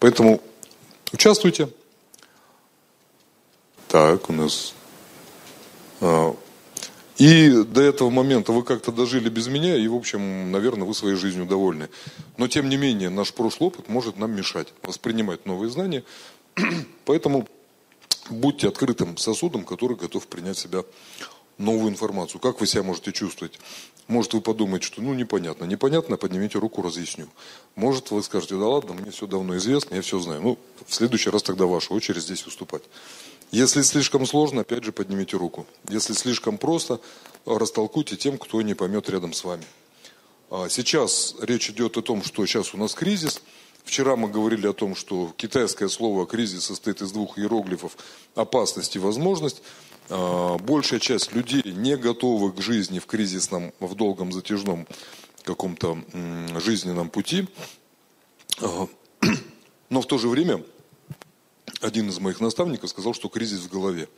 Поэтому участвуйте. Так, у нас... А, и до этого момента вы как-то дожили без меня, и, в общем, наверное, вы своей жизнью довольны. Но, тем не менее, наш прошлый опыт может нам мешать воспринимать новые знания. Поэтому будьте открытым сосудом, который готов принять себя новую информацию. Как вы себя можете чувствовать? Может, вы подумаете, что ну непонятно. Непонятно, поднимите руку, разъясню. Может, вы скажете, да ладно, мне все давно известно, я все знаю. Ну, в следующий раз тогда ваша очередь здесь выступать. Если слишком сложно, опять же, поднимите руку. Если слишком просто, растолкуйте тем, кто не поймет рядом с вами. А сейчас речь идет о том, что сейчас у нас кризис. Вчера мы говорили о том, что китайское слово кризис состоит из двух иероглифов опасность и возможность. А, большая часть людей не готовы к жизни в кризисном, в долгом затяжном каком-то жизненном пути. А, но в то же время один из моих наставников сказал, что кризис в голове.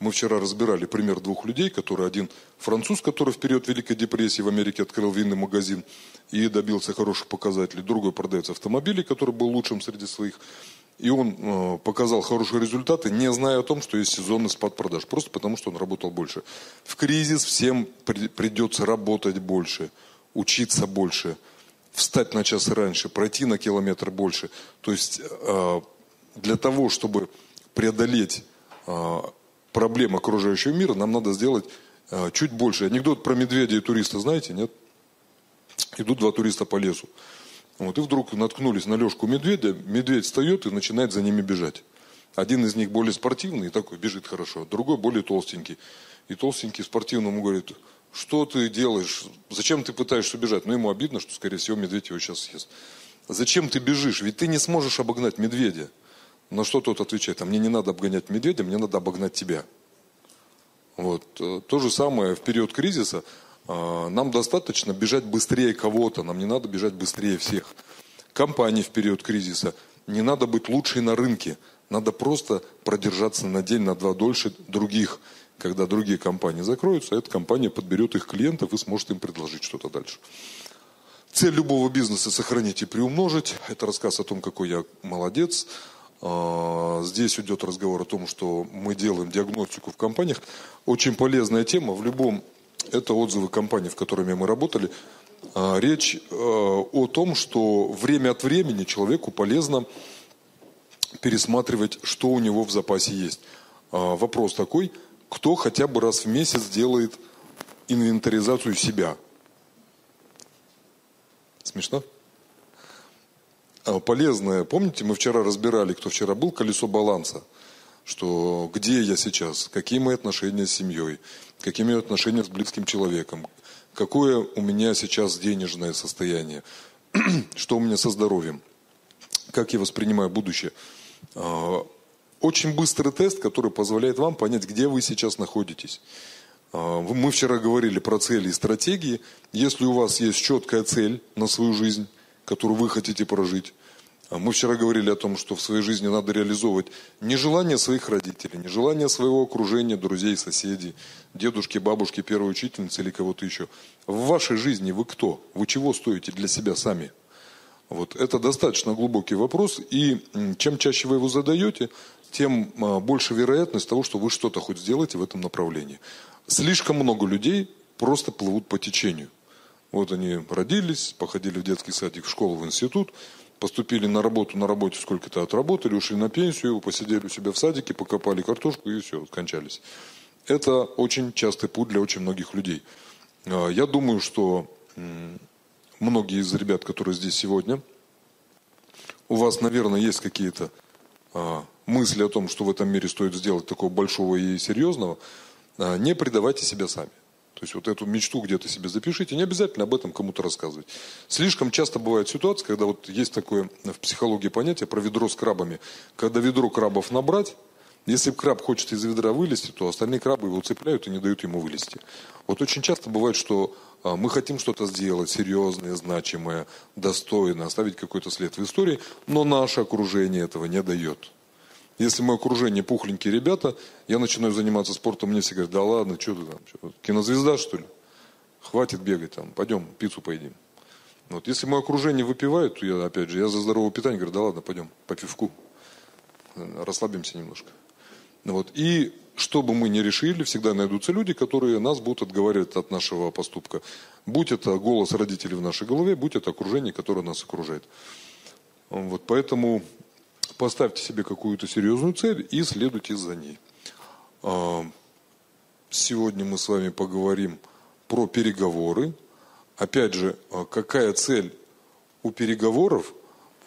Мы вчера разбирали пример двух людей, которые один француз, который в период Великой депрессии в Америке открыл винный магазин и добился хороших показателей, другой продавец автомобилей, который был лучшим среди своих. И он э, показал хорошие результаты, не зная о том, что есть сезонный спад продаж, просто потому что он работал больше. В кризис всем при, придется работать больше, учиться больше, встать на час раньше, пройти на километр больше. То есть э, для того, чтобы преодолеть а, проблемы окружающего мира, нам надо сделать чуть больше. Анекдот про медведя и туриста, знаете, нет? Идут два туриста по лесу. Вот, и вдруг наткнулись на лёжку медведя, медведь встает и начинает за ними бежать. Один из них более спортивный, такой бежит хорошо, другой более толстенький. И толстенький спортивному говорит, что ты делаешь, зачем ты пытаешься бежать? Ну, ему обидно, что, скорее всего, медведь его сейчас съест. Зачем ты бежишь? Ведь ты не сможешь обогнать медведя. На что тот отвечает, а мне не надо обгонять медведя, мне надо обогнать тебя. Вот. Э, то же самое в период кризиса. А, нам достаточно бежать быстрее кого-то, нам не надо бежать быстрее всех. Компании в период кризиса, не надо быть лучшей на рынке, надо просто продержаться на день, на два дольше других. Когда другие компании закроются, эта компания подберет их клиентов и сможет им предложить что-то дальше. Цель любого бизнеса – сохранить и приумножить. Это рассказ о том, какой я молодец. А, здесь идет разговор о том, что мы делаем диагностику в компаниях. Очень полезная тема. В любом, это отзывы компаний, в которыми мы работали. А, речь а, о том, что время от времени человеку полезно пересматривать, что у него в запасе есть. Вопрос такой, кто хотя бы раз в месяц делает инвентаризацию себя? Смешно? А, полезное. Помните, мы вчера разбирали, кто вчера был, колесо баланса. Что где я сейчас, какие мои отношения с семьей, какие мои отношения с близким человеком, какое у меня сейчас денежное состояние, что у меня со здоровьем, как я воспринимаю будущее. А, очень быстрый тест, который позволяет вам понять, где вы сейчас находитесь. А, мы вчера говорили про цели и стратегии. Если у вас есть четкая цель на свою жизнь, которую вы хотите прожить, мы вчера говорили о том, что в своей жизни надо реализовывать не желание своих родителей, не желание своего окружения, друзей, соседей, дедушки, бабушки, первой учительницы или кого-то еще. В вашей жизни вы кто? Вы чего стоите для себя сами? Вот. Это достаточно глубокий вопрос, и чем чаще вы его задаете, тем а, больше вероятность того, что вы что-то хоть сделаете в этом направлении. Слишком много людей просто плывут по течению. Вот они родились, походили в детский садик, в школу, в институт, поступили на работу, на работе сколько-то отработали, ушли на пенсию, посидели у себя в садике, покопали картошку и все, кончались. Это очень частый путь для очень многих людей. А, я думаю, что многие из ребят, которые здесь сегодня, у вас, наверное, есть какие-то а, мысли о том, что в этом мире стоит сделать такого большого и серьезного. А, не предавайте себя сами. То есть вот эту мечту где-то себе запишите, не обязательно об этом кому-то рассказывать. Слишком часто бывает ситуация, когда вот есть такое в психологии понятие про ведро с крабами. Когда ведро крабов набрать, если краб хочет из ведра вылезти, то остальные крабы его цепляют и не дают ему вылезти. Вот очень часто бывает, что а, мы хотим что-то сделать серьезное, значимое, достойное, оставить какой-то след в истории, но наше окружение этого не дает. Если мое окружение пухленькие ребята, я начинаю заниматься спортом, мне все говорят, да ладно, что ты там, что, кинозвезда что ли? Хватит бегать там, пойдем пиццу поедим. Вот. Если мое окружение выпивает, то я, опять же, я за здоровое питание, говорю, да ладно, пойдем по пивку, расслабимся немножко. Вот. И что бы мы ни решили, всегда найдутся люди, которые нас будут отговаривать от нашего поступка. Будь это голос родителей в нашей голове, будь это окружение, которое нас окружает. Вот. Поэтому поставьте себе какую-то серьезную цель и следуйте за ней. А, сегодня мы с вами поговорим про переговоры. Опять же, а, какая цель у переговоров,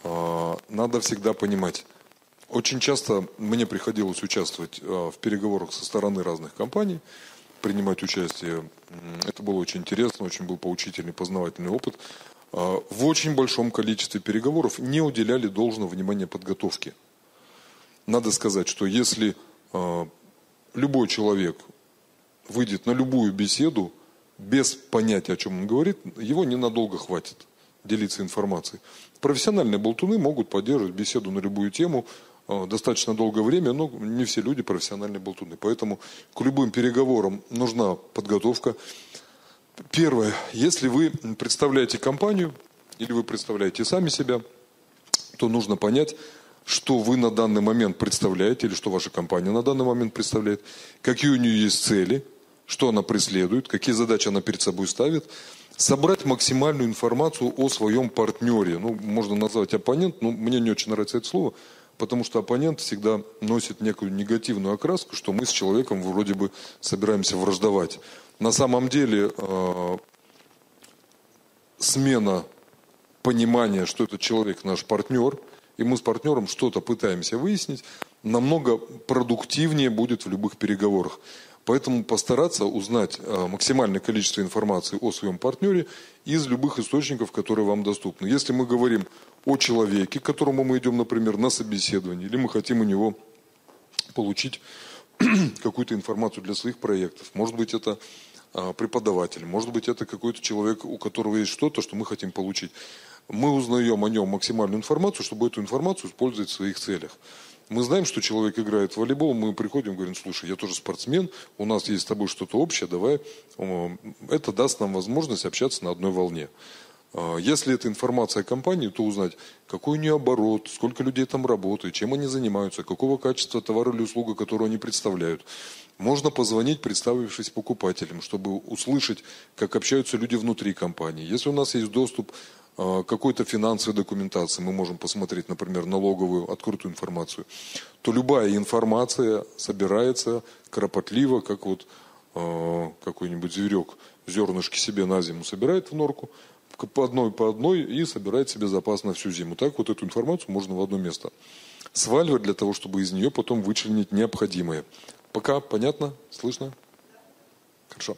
а, надо всегда понимать. Очень часто мне приходилось участвовать в переговорах со стороны разных компаний, принимать участие. Это было очень интересно, очень был поучительный, познавательный опыт. В очень большом количестве переговоров не уделяли должного внимания подготовке. Надо сказать, что если любой человек выйдет на любую беседу без понятия, о чем он говорит, его ненадолго хватит делиться информацией. Профессиональные болтуны могут поддерживать беседу на любую тему э, достаточно долгое время, но не все люди профессиональные болтуны. Поэтому к любым переговорам нужна подготовка. Первое, если вы представляете компанию или вы представляете сами себя, то нужно понять, что вы на данный момент представляете, или что ваша компания на данный момент представляет, какие у нее есть цели, что она преследует, какие задачи она перед собой ставит, собрать максимальную информацию о своем партнере. Ну, можно назвать оппонент, но мне не очень нравится это слово, потому что оппонент всегда носит некую негативную окраску, что мы с человеком вроде бы собираемся враждовать. На самом деле э, смена понимания, что этот человек наш партнер – и мы с партнером что-то пытаемся выяснить, намного продуктивнее будет в любых переговорах. Поэтому постараться узнать э, максимальное количество информации о своем партнере из любых источников, которые вам доступны. Если мы говорим о человеке, к которому мы идем, например, на собеседование, или мы хотим у него получить какую-то информацию для своих проектов, может быть, это э, преподаватель, может быть, это какой-то человек, у которого есть что-то, что мы хотим получить мы узнаем о нем максимальную информацию, чтобы эту информацию использовать в своих целях. Мы знаем, что человек играет в волейбол, мы приходим говорим, слушай, я тоже спортсмен, у нас есть с тобой что-то общее, давай. Это даст нам возможность общаться на одной волне. А, если это информация о компании, то узнать, какой у нее оборот, сколько людей там работает, чем они занимаются, какого качества товара или услуга, которую они представляют. Можно позвонить, представившись покупателем, чтобы услышать, как общаются люди внутри компании. Если у нас есть доступ какой-то финансовой документации, мы можем посмотреть, например, налоговую открытую информацию, то любая информация собирается кропотливо, как вот э, какой-нибудь зверек зернышки себе на зиму собирает в норку, по одной по одной и собирает себе запас на всю зиму. Так вот эту информацию можно в одно место сваливать для того, чтобы из нее потом вычленить необходимое. Пока понятно? Слышно? Хорошо.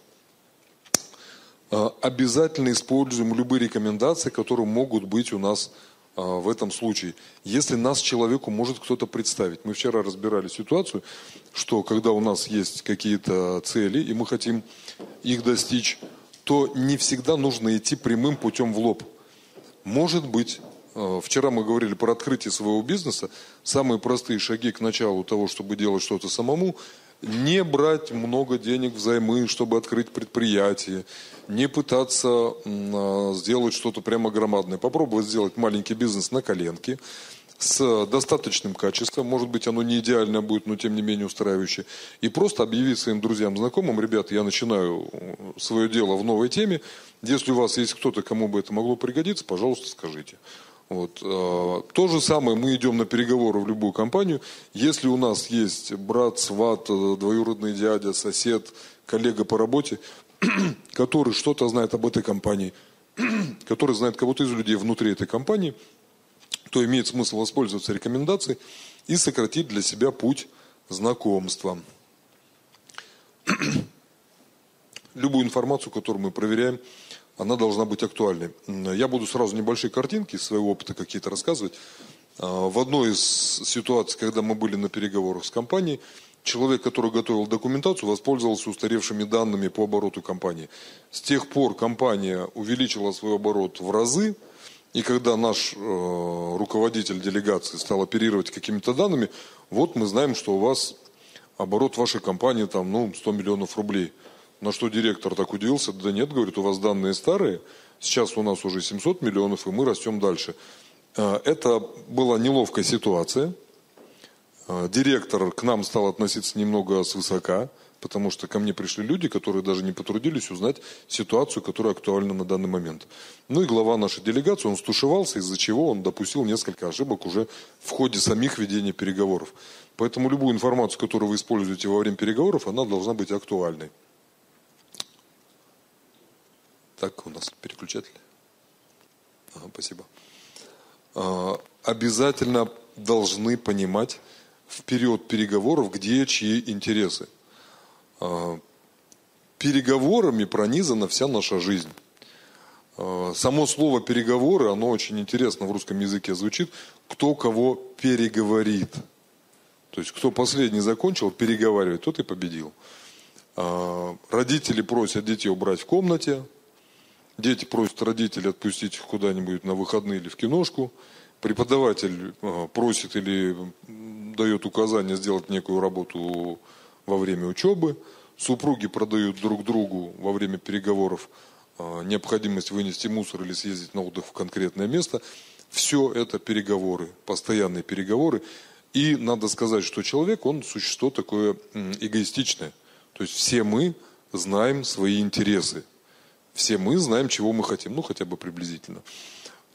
А, обязательно используем любые рекомендации, которые могут быть у нас а, в этом случае. Если нас человеку может кто-то представить. Мы вчера разбирали ситуацию, что когда у нас есть какие-то цели, и мы хотим их достичь, то не всегда нужно идти прямым путем в лоб. Может быть, а, вчера мы говорили про открытие своего бизнеса, самые простые шаги к началу того, чтобы делать что-то самому, не брать много денег взаймы, чтобы открыть предприятие, не пытаться а, сделать что-то прямо громадное. Попробовать сделать маленький бизнес на коленке с достаточным качеством, может быть, оно не идеально будет, но тем не менее устраивающее, и просто объявить своим друзьям, знакомым, ребята, я начинаю свое дело в новой теме, если у вас есть кто-то, кому бы это могло пригодиться, пожалуйста, скажите. Вот. А, то же самое мы идем на переговоры в любую компанию. Если у нас есть брат, сват, двоюродный дядя, сосед, коллега по работе, который что-то знает об этой компании, который знает кого-то из людей внутри этой компании, то имеет смысл воспользоваться рекомендацией и сократить для себя путь знакомства. Любую информацию, которую мы проверяем, она должна быть актуальной. Я буду сразу небольшие картинки своего опыта какие-то рассказывать. А, в одной из ситуаций, когда мы были на переговорах с компанией, человек, который готовил документацию, воспользовался устаревшими данными по обороту компании. С тех пор компания увеличила свой оборот в разы, и когда наш э, руководитель делегации стал оперировать какими-то данными, вот мы знаем, что у вас оборот вашей компании там, ну, 100 миллионов рублей – на что директор так удивился, да нет, говорит, у вас данные старые, Сейчас у нас уже 700 миллионов, и мы растем дальше. А, это была неловкая ситуация. А, директор к нам стал относиться немного свысока, потому что ко мне пришли люди, которые даже не потрудились узнать ситуацию, которая актуальна на данный момент. Ну и глава нашей делегации, он стушевался, из-за чего он допустил несколько ошибок уже в ходе самих ведения переговоров. Поэтому любую информацию, которую вы используете во время переговоров, она должна быть актуальной. Так, у нас переключатель. Ага, спасибо. А, обязательно должны понимать в период переговоров, где чьи интересы. А, переговорами пронизана вся наша жизнь. А, само слово переговоры, оно очень интересно в русском языке звучит. Кто кого переговорит. То есть, кто последний закончил переговаривать, тот и победил. Родители просят детей убрать в комнате, Дети просят родителей отпустить их куда-нибудь на выходные или в киношку. Преподаватель а, просит или дает указание сделать некую работу во время учебы. Супруги продают друг другу во время переговоров а, необходимость вынести мусор или съездить на отдых в конкретное место. Все это переговоры, постоянные переговоры. И надо сказать, что человек, он существо такое эгоистичное. То есть все мы знаем свои интересы. Все мы знаем, чего мы хотим, ну хотя бы приблизительно.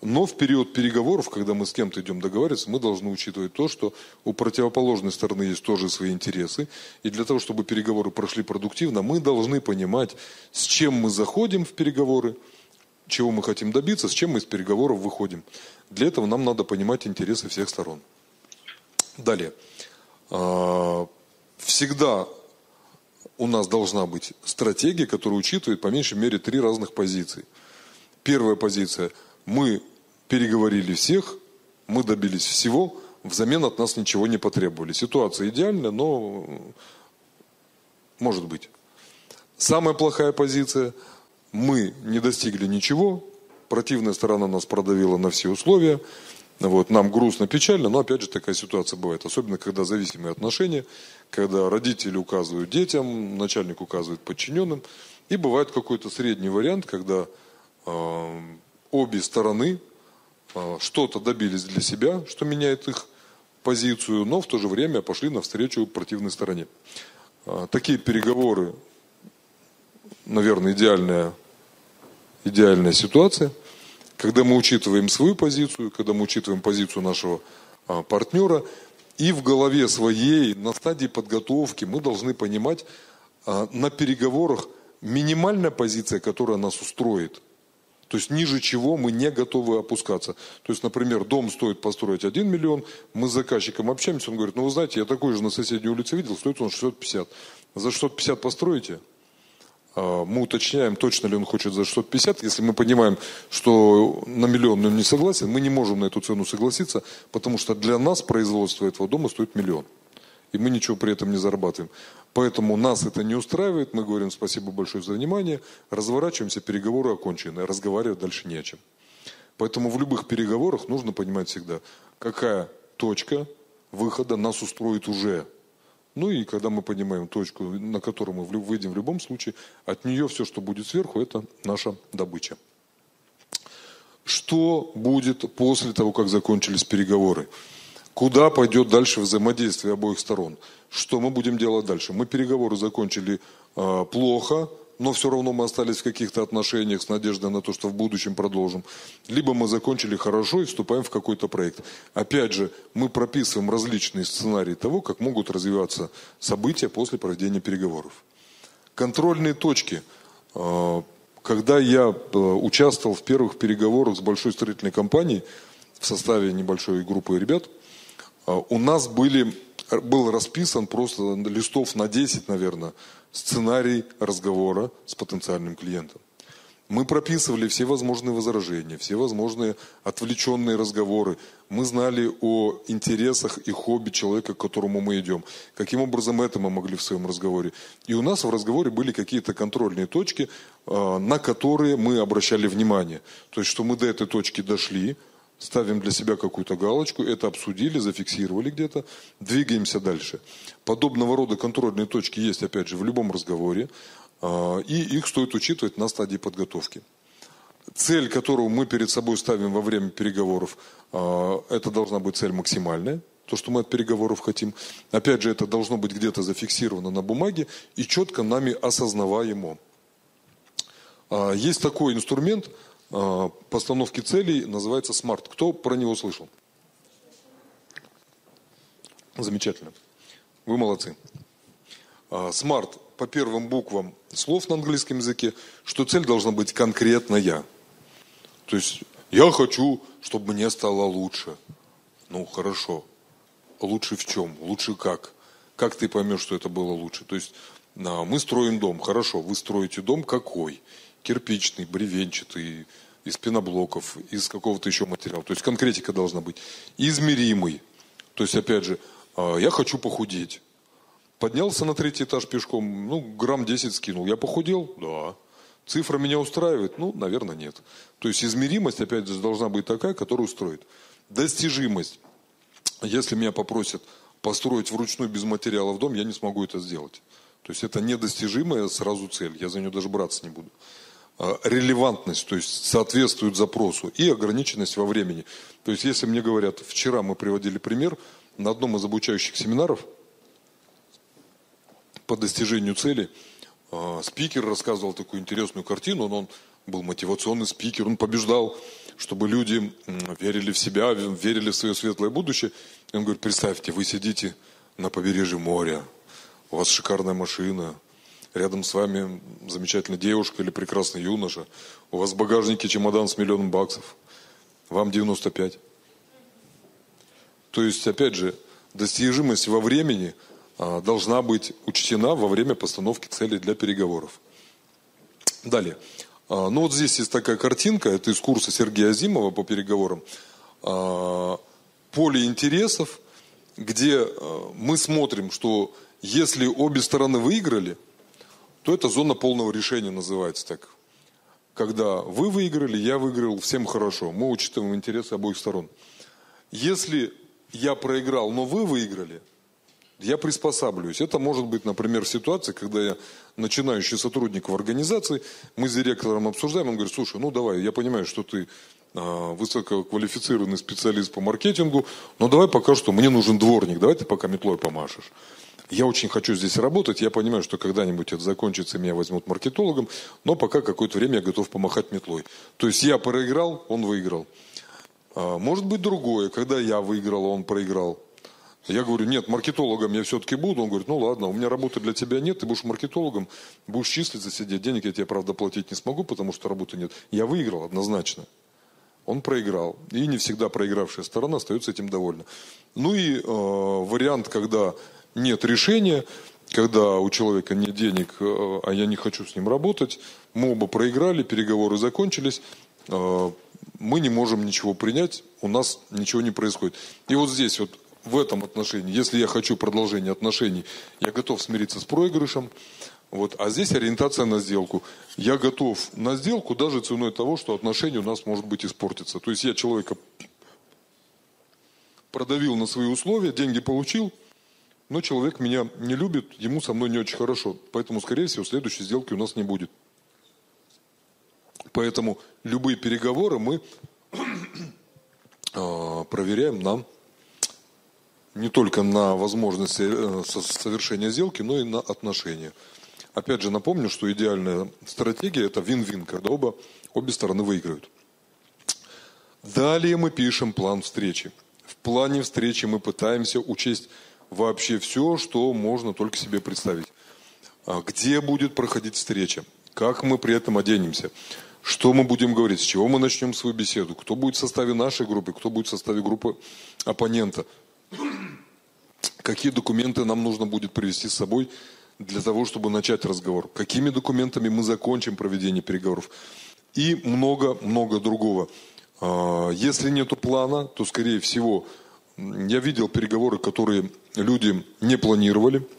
Но в период переговоров, когда мы с кем-то идем договариваться, мы должны учитывать то, что у противоположной стороны есть тоже свои интересы. И для того, чтобы переговоры прошли продуктивно, мы должны понимать, с чем мы заходим в переговоры, чего мы хотим добиться, с чем мы из переговоров выходим. Для этого нам надо понимать интересы всех сторон. Далее. А, всегда у нас должна быть стратегия, которая учитывает по меньшей мере три разных позиции. Первая позиция – мы переговорили всех, мы добились всего, взамен от нас ничего не потребовали. Ситуация идеальная, но может быть. Самая плохая позиция – мы не достигли ничего, противная сторона нас продавила на все условия – вот, нам грустно, печально, но опять же такая ситуация бывает. Особенно, когда зависимые отношения, когда родители указывают детям, начальник указывает подчиненным. И бывает какой-то средний вариант, когда э, обе стороны э, что-то добились для себя, что меняет их позицию, но в то же время пошли навстречу противной стороне. Э, такие переговоры, наверное, идеальная, идеальная ситуация – когда мы учитываем свою позицию, когда мы учитываем позицию нашего партнера, и в голове своей, на стадии подготовки, мы должны понимать а, на переговорах минимальная позиция, которая нас устроит. То есть ниже чего мы не готовы опускаться. То есть, например, дом стоит построить 1 миллион, мы с заказчиком общаемся, он говорит, ну вы знаете, я такой же на соседней улице видел, стоит он 650. За 650 построите? А, мы уточняем, точно ли он хочет за 650. Если мы понимаем, что на миллион он не согласен, мы не можем на эту цену согласиться, потому что для нас производство этого дома стоит миллион. И мы ничего при этом не зарабатываем. Поэтому нас это не устраивает. Мы говорим спасибо большое за внимание. Разворачиваемся, переговоры окончены. Разговаривать дальше не о чем. Поэтому в любых переговорах нужно понимать всегда, какая точка выхода нас устроит уже. Ну и когда мы понимаем точку, на которую мы выйдем в любом случае, от нее все, что будет сверху, это наша добыча. Что будет после того, как закончились переговоры? Куда пойдет дальше взаимодействие обоих сторон? Что мы будем делать дальше? Мы переговоры закончили э, плохо, но все равно мы остались в каких-то отношениях с надеждой на то, что в будущем продолжим. Либо мы закончили хорошо и вступаем в какой-то проект. Опять же, мы прописываем различные сценарии того, как могут развиваться события после проведения переговоров. Контрольные точки. А, когда я э, участвовал в первых переговорах с большой строительной компанией в составе небольшой группы ребят, а, у нас были, был расписан просто листов на 10, наверное, сценарий разговора с потенциальным клиентом. Мы прописывали все возможные возражения, все возможные отвлеченные разговоры. Мы знали о интересах и хобби человека, к которому мы идем. Каким образом это мы могли в своем разговоре. И у нас в разговоре были какие-то контрольные точки, а, на которые мы обращали внимание. То есть, что мы до этой точки дошли, ставим для себя какую-то галочку, это обсудили, зафиксировали где-то, двигаемся дальше. Подобного рода контрольные точки есть, опять же, в любом разговоре, а, и их стоит учитывать на стадии подготовки. цель, которую мы перед собой ставим во время переговоров, а, это должна быть цель максимальная, то, что мы от переговоров хотим. Опять же, это должно быть где-то зафиксировано на бумаге и четко нами осознаваемо. А, есть такой инструмент постановки целей, называется SMART. Кто про него слышал? Замечательно. Вы молодцы. SMART по первым буквам слов на английском языке, что цель должна быть конкретная. То есть я хочу, чтобы мне стало лучше. Ну, хорошо. Лучше в чем? Лучше как? Как ты поймешь, что это было лучше? То есть мы строим дом. Хорошо, вы строите дом какой? Кирпичный, бревенчатый, из пеноблоков, из какого-то еще материала. То есть конкретика должна быть. Измеримый. То есть, опять же, а, я хочу похудеть. Поднялся на третий этаж пешком, ну, грамм 10 скинул. Я похудел? Да. Цифра меня устраивает? Ну, наверное, нет. То есть измеримость, опять же, должна быть такая, которая устроит. Достижимость. Если меня попросят построить вручную без материалов дом, я не смогу это сделать. То есть это недостижимая сразу цель, я за нее даже браться не буду. А, релевантность, то есть соответствует запросу, и ограниченность во времени. То есть если мне говорят, вчера мы приводили пример, на одном из обучающих семинаров по достижению цели а, спикер рассказывал такую интересную картину, он, он был мотивационный спикер, он побеждал, чтобы люди верили в себя, верили в свое светлое будущее. И он говорит, представьте, вы сидите на побережье моря, у вас шикарная машина, рядом с вами замечательная девушка или прекрасный юноша, у вас в багажнике чемодан с миллионом баксов, вам 95. То есть, опять же, достижимость во времени а, должна быть учтена во время постановки целей для переговоров. Далее. А, ну вот здесь есть такая картинка, это из курса Сергея Азимова по переговорам. А, поле интересов, где мы смотрим, что если обе стороны выиграли, то это зона полного решения называется так. Когда вы выиграли, я выиграл, всем хорошо. Мы учитываем интересы обоих сторон. Если я проиграл, но вы выиграли, я приспосабливаюсь. Это может быть, например, ситуация, когда я начинающий сотрудник в организации, мы с директором обсуждаем, он говорит, слушай, ну давай, я понимаю, что ты а, высококвалифицированный специалист по маркетингу, но давай пока что, мне нужен дворник, давай ты пока метлой помашешь. Я очень хочу здесь работать, я понимаю, что когда-нибудь это закончится, меня возьмут маркетологом, но пока какое-то время я готов помахать метлой. То есть я проиграл, он выиграл. А, может быть другое, когда я выиграл, а он проиграл. Я говорю, нет, маркетологом я все-таки буду. Он говорит, ну ладно, у меня работы для тебя нет, ты будешь маркетологом, будешь числиться, сидеть. Денег я тебе, правда, платить не смогу, потому что работы нет. Я выиграл однозначно. Он проиграл. И не всегда проигравшая сторона остается этим довольна. Ну и э, вариант, когда нет решения, когда у человека нет денег, э, а я не хочу с ним работать, мы оба проиграли, переговоры закончились, э, мы не можем ничего принять, у нас ничего не происходит. И вот здесь вот в этом отношении, если я хочу продолжения отношений, я готов смириться с проигрышем, вот, а здесь ориентация на сделку. Я готов на сделку даже ценой того, что отношения у нас может быть испортятся. То есть я человека продавил на свои условия, деньги получил, но человек меня не любит, ему со мной не очень хорошо. Поэтому, скорее всего, следующей сделки у нас не будет. Поэтому любые переговоры мы а, проверяем нам не только на возможность э, совершения сделки, но и на отношения. Опять же напомню, что идеальная стратегия это вин-вин, когда оба, обе стороны выиграют. Далее мы пишем план встречи. В плане встречи мы пытаемся учесть вообще все, что можно только себе представить. А где будет проходить встреча, как мы при этом оденемся, что мы будем говорить, с чего мы начнем свою беседу, кто будет в составе нашей группы, кто будет в составе группы оппонента, какие документы нам нужно будет привести с собой для того, чтобы начать разговор, какими документами мы закончим проведение переговоров? И много-много другого. А, если нет плана, то, скорее всего, я видел переговоры, которые люди не планировали –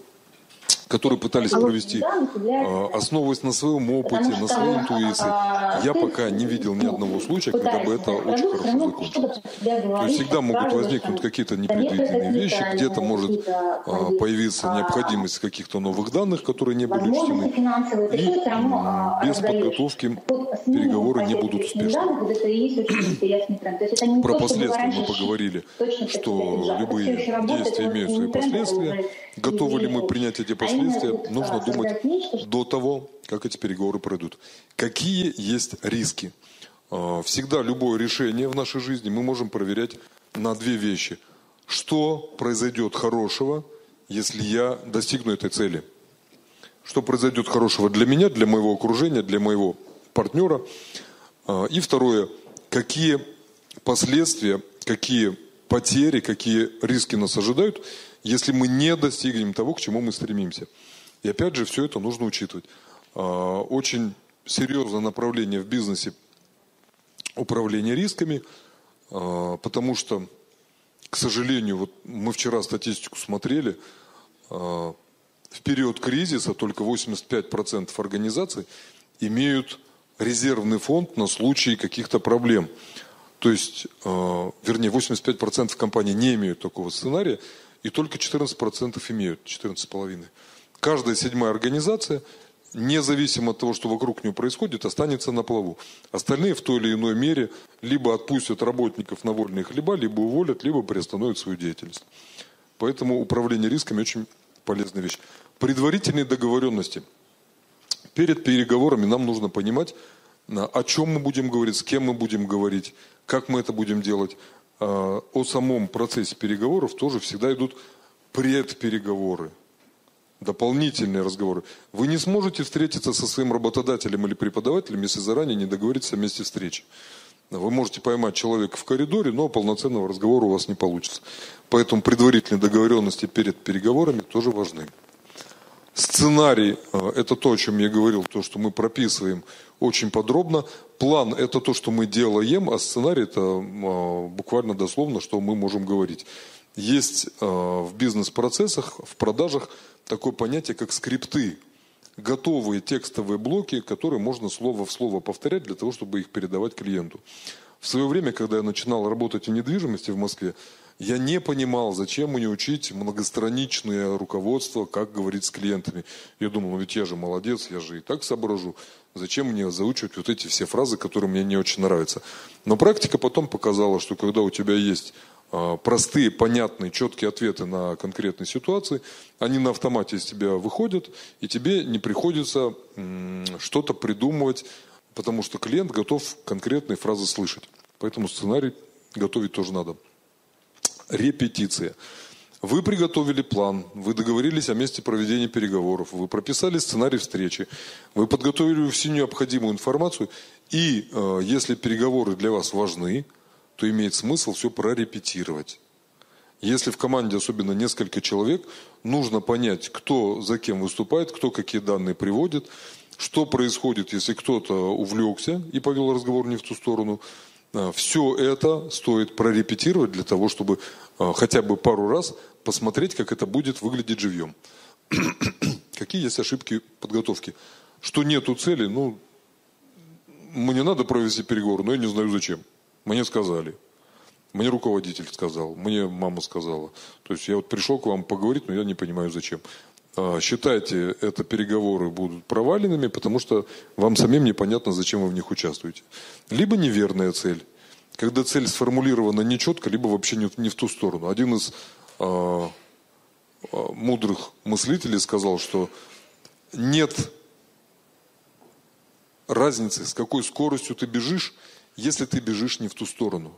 которые пытались провести, а, основываясь на своем опыте, на своей интуиции. А, я пока не видел ни одного случая, когда бы это очень хорошо закончилось. То есть всегда могут возникнуть какие-то непредвиденные вещи, где-то может а, появиться необходимость каких-то новых данных, которые не были учтены. И без подготовки переговоры не будут успешны. Про последствия мы поговорили, что любые действия имеют свои последствия. Готовы ли мы принять эти последствия, нужно думать до того, как эти переговоры пройдут. Какие есть риски? А, всегда любое решение в нашей жизни мы можем проверять на две вещи. Что произойдет хорошего, если я достигну этой цели? Что произойдет хорошего для меня, для моего окружения, для моего партнера? А, и второе, какие последствия, какие потери, какие риски нас ожидают, если мы не достигнем того, к чему мы стремимся. И опять же, все это нужно учитывать. А, очень серьезное направление в бизнесе управления рисками, а, потому что, к сожалению, вот мы вчера статистику смотрели, а, в период кризиса только 85% организаций имеют резервный фонд на случай каких-то проблем. То есть, вернее, 85% компаний не имеют такого сценария, и только 14% имеют, 14,5%. Каждая седьмая организация независимо от того, что вокруг него происходит, останется на плаву. Остальные в той или иной мере либо отпустят работников на вольные хлеба, либо уволят, либо приостановят свою деятельность. Поэтому управление рисками очень полезная вещь. Предварительные договоренности. Перед переговорами нам нужно понимать, о чем мы будем говорить, с кем мы будем говорить, как мы это будем делать. А, о самом процессе переговоров тоже всегда идут предпереговоры дополнительные разговоры. Вы не сможете встретиться со своим работодателем или преподавателем, если заранее не договориться о месте встречи. Вы можете поймать человека в коридоре, но полноценного разговора у вас не получится. Поэтому предварительные договоренности перед переговорами тоже важны. Сценарий э, – это то, о чем я говорил, то, что мы прописываем очень подробно. План – это то, что мы делаем, а сценарий – это э, буквально дословно, что мы можем говорить. Есть э, в бизнес-процессах, в продажах такое понятие, как скрипты. Готовые текстовые блоки, которые можно слово в слово повторять для того, чтобы их передавать клиенту. В свое время, когда я начинал работать в недвижимости в Москве, я не понимал, зачем мне учить многостраничное руководство, как говорить с клиентами. Я думал, ну ведь я же молодец, я же и так соображу. Зачем мне заучивать вот эти все фразы, которые мне не очень нравятся. Но практика потом показала, что когда у тебя есть а, простые, понятные, четкие ответы на конкретные ситуации, они на автомате из тебя выходят, и тебе не приходится что-то придумывать, потому что клиент готов конкретные фразы слышать. Поэтому сценарий готовить тоже надо. Репетиция. Вы приготовили план, вы договорились о месте проведения переговоров, вы прописали сценарий встречи, вы подготовили всю необходимую информацию, и э, если переговоры для вас важны, то имеет смысл все прорепетировать. Если в команде особенно несколько человек, нужно понять, кто за кем выступает, кто какие данные приводит, что происходит, если кто-то увлекся и повел разговор не в ту сторону. А, все это стоит прорепетировать для того, чтобы а, хотя бы пару раз посмотреть, как это будет выглядеть живьем. Какие есть ошибки подготовки? Что нету цели, ну, мне надо провести переговоры, но я не знаю зачем. Мне сказали. Мне руководитель сказал, мне мама сказала. То есть я вот пришел к вам поговорить, но я не понимаю зачем. А, считайте, это переговоры будут проваленными, потому что вам самим непонятно, зачем вы в них участвуете. Либо неверная цель. Когда цель сформулирована нечетко, либо вообще не, не в ту сторону. Один из а, мудрых мыслителей сказал, что нет разницы, с какой скоростью ты бежишь, если ты бежишь не в ту сторону.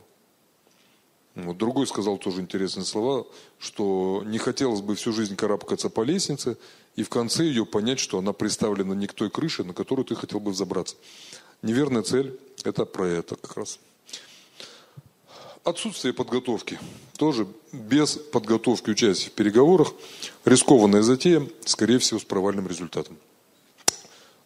Вот другой сказал тоже интересные слова, что не хотелось бы всю жизнь карабкаться по лестнице и в конце ее понять, что она представлена не к той крыше, на которую ты хотел бы взобраться. Неверная цель – это про это как раз. Отсутствие подготовки. Тоже без подготовки участия в переговорах. Рискованная затея, скорее всего, с провальным результатом.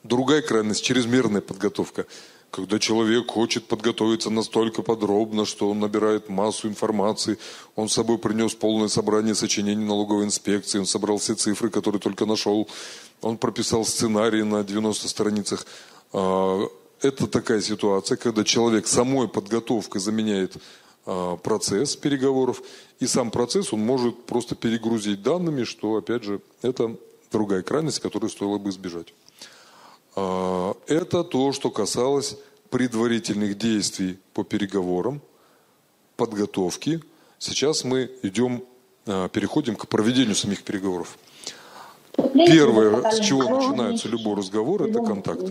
Другая крайность – чрезмерная подготовка – когда человек хочет подготовиться настолько подробно, что он набирает массу информации, он с собой принес полное собрание сочинений налоговой инспекции, он собрал все цифры, которые только нашел, он прописал сценарий на 90 страницах. А, это такая ситуация, когда человек самой подготовкой заменяет а, процесс переговоров, и сам процесс он может просто перегрузить данными, что, опять же, это другая крайность, которую стоило бы избежать. А, это то, что касалось предварительных действий по переговорам, подготовки. Сейчас мы идем, а, переходим к проведению самих переговоров. Первое, с чего начинается любой разговор, это контакт.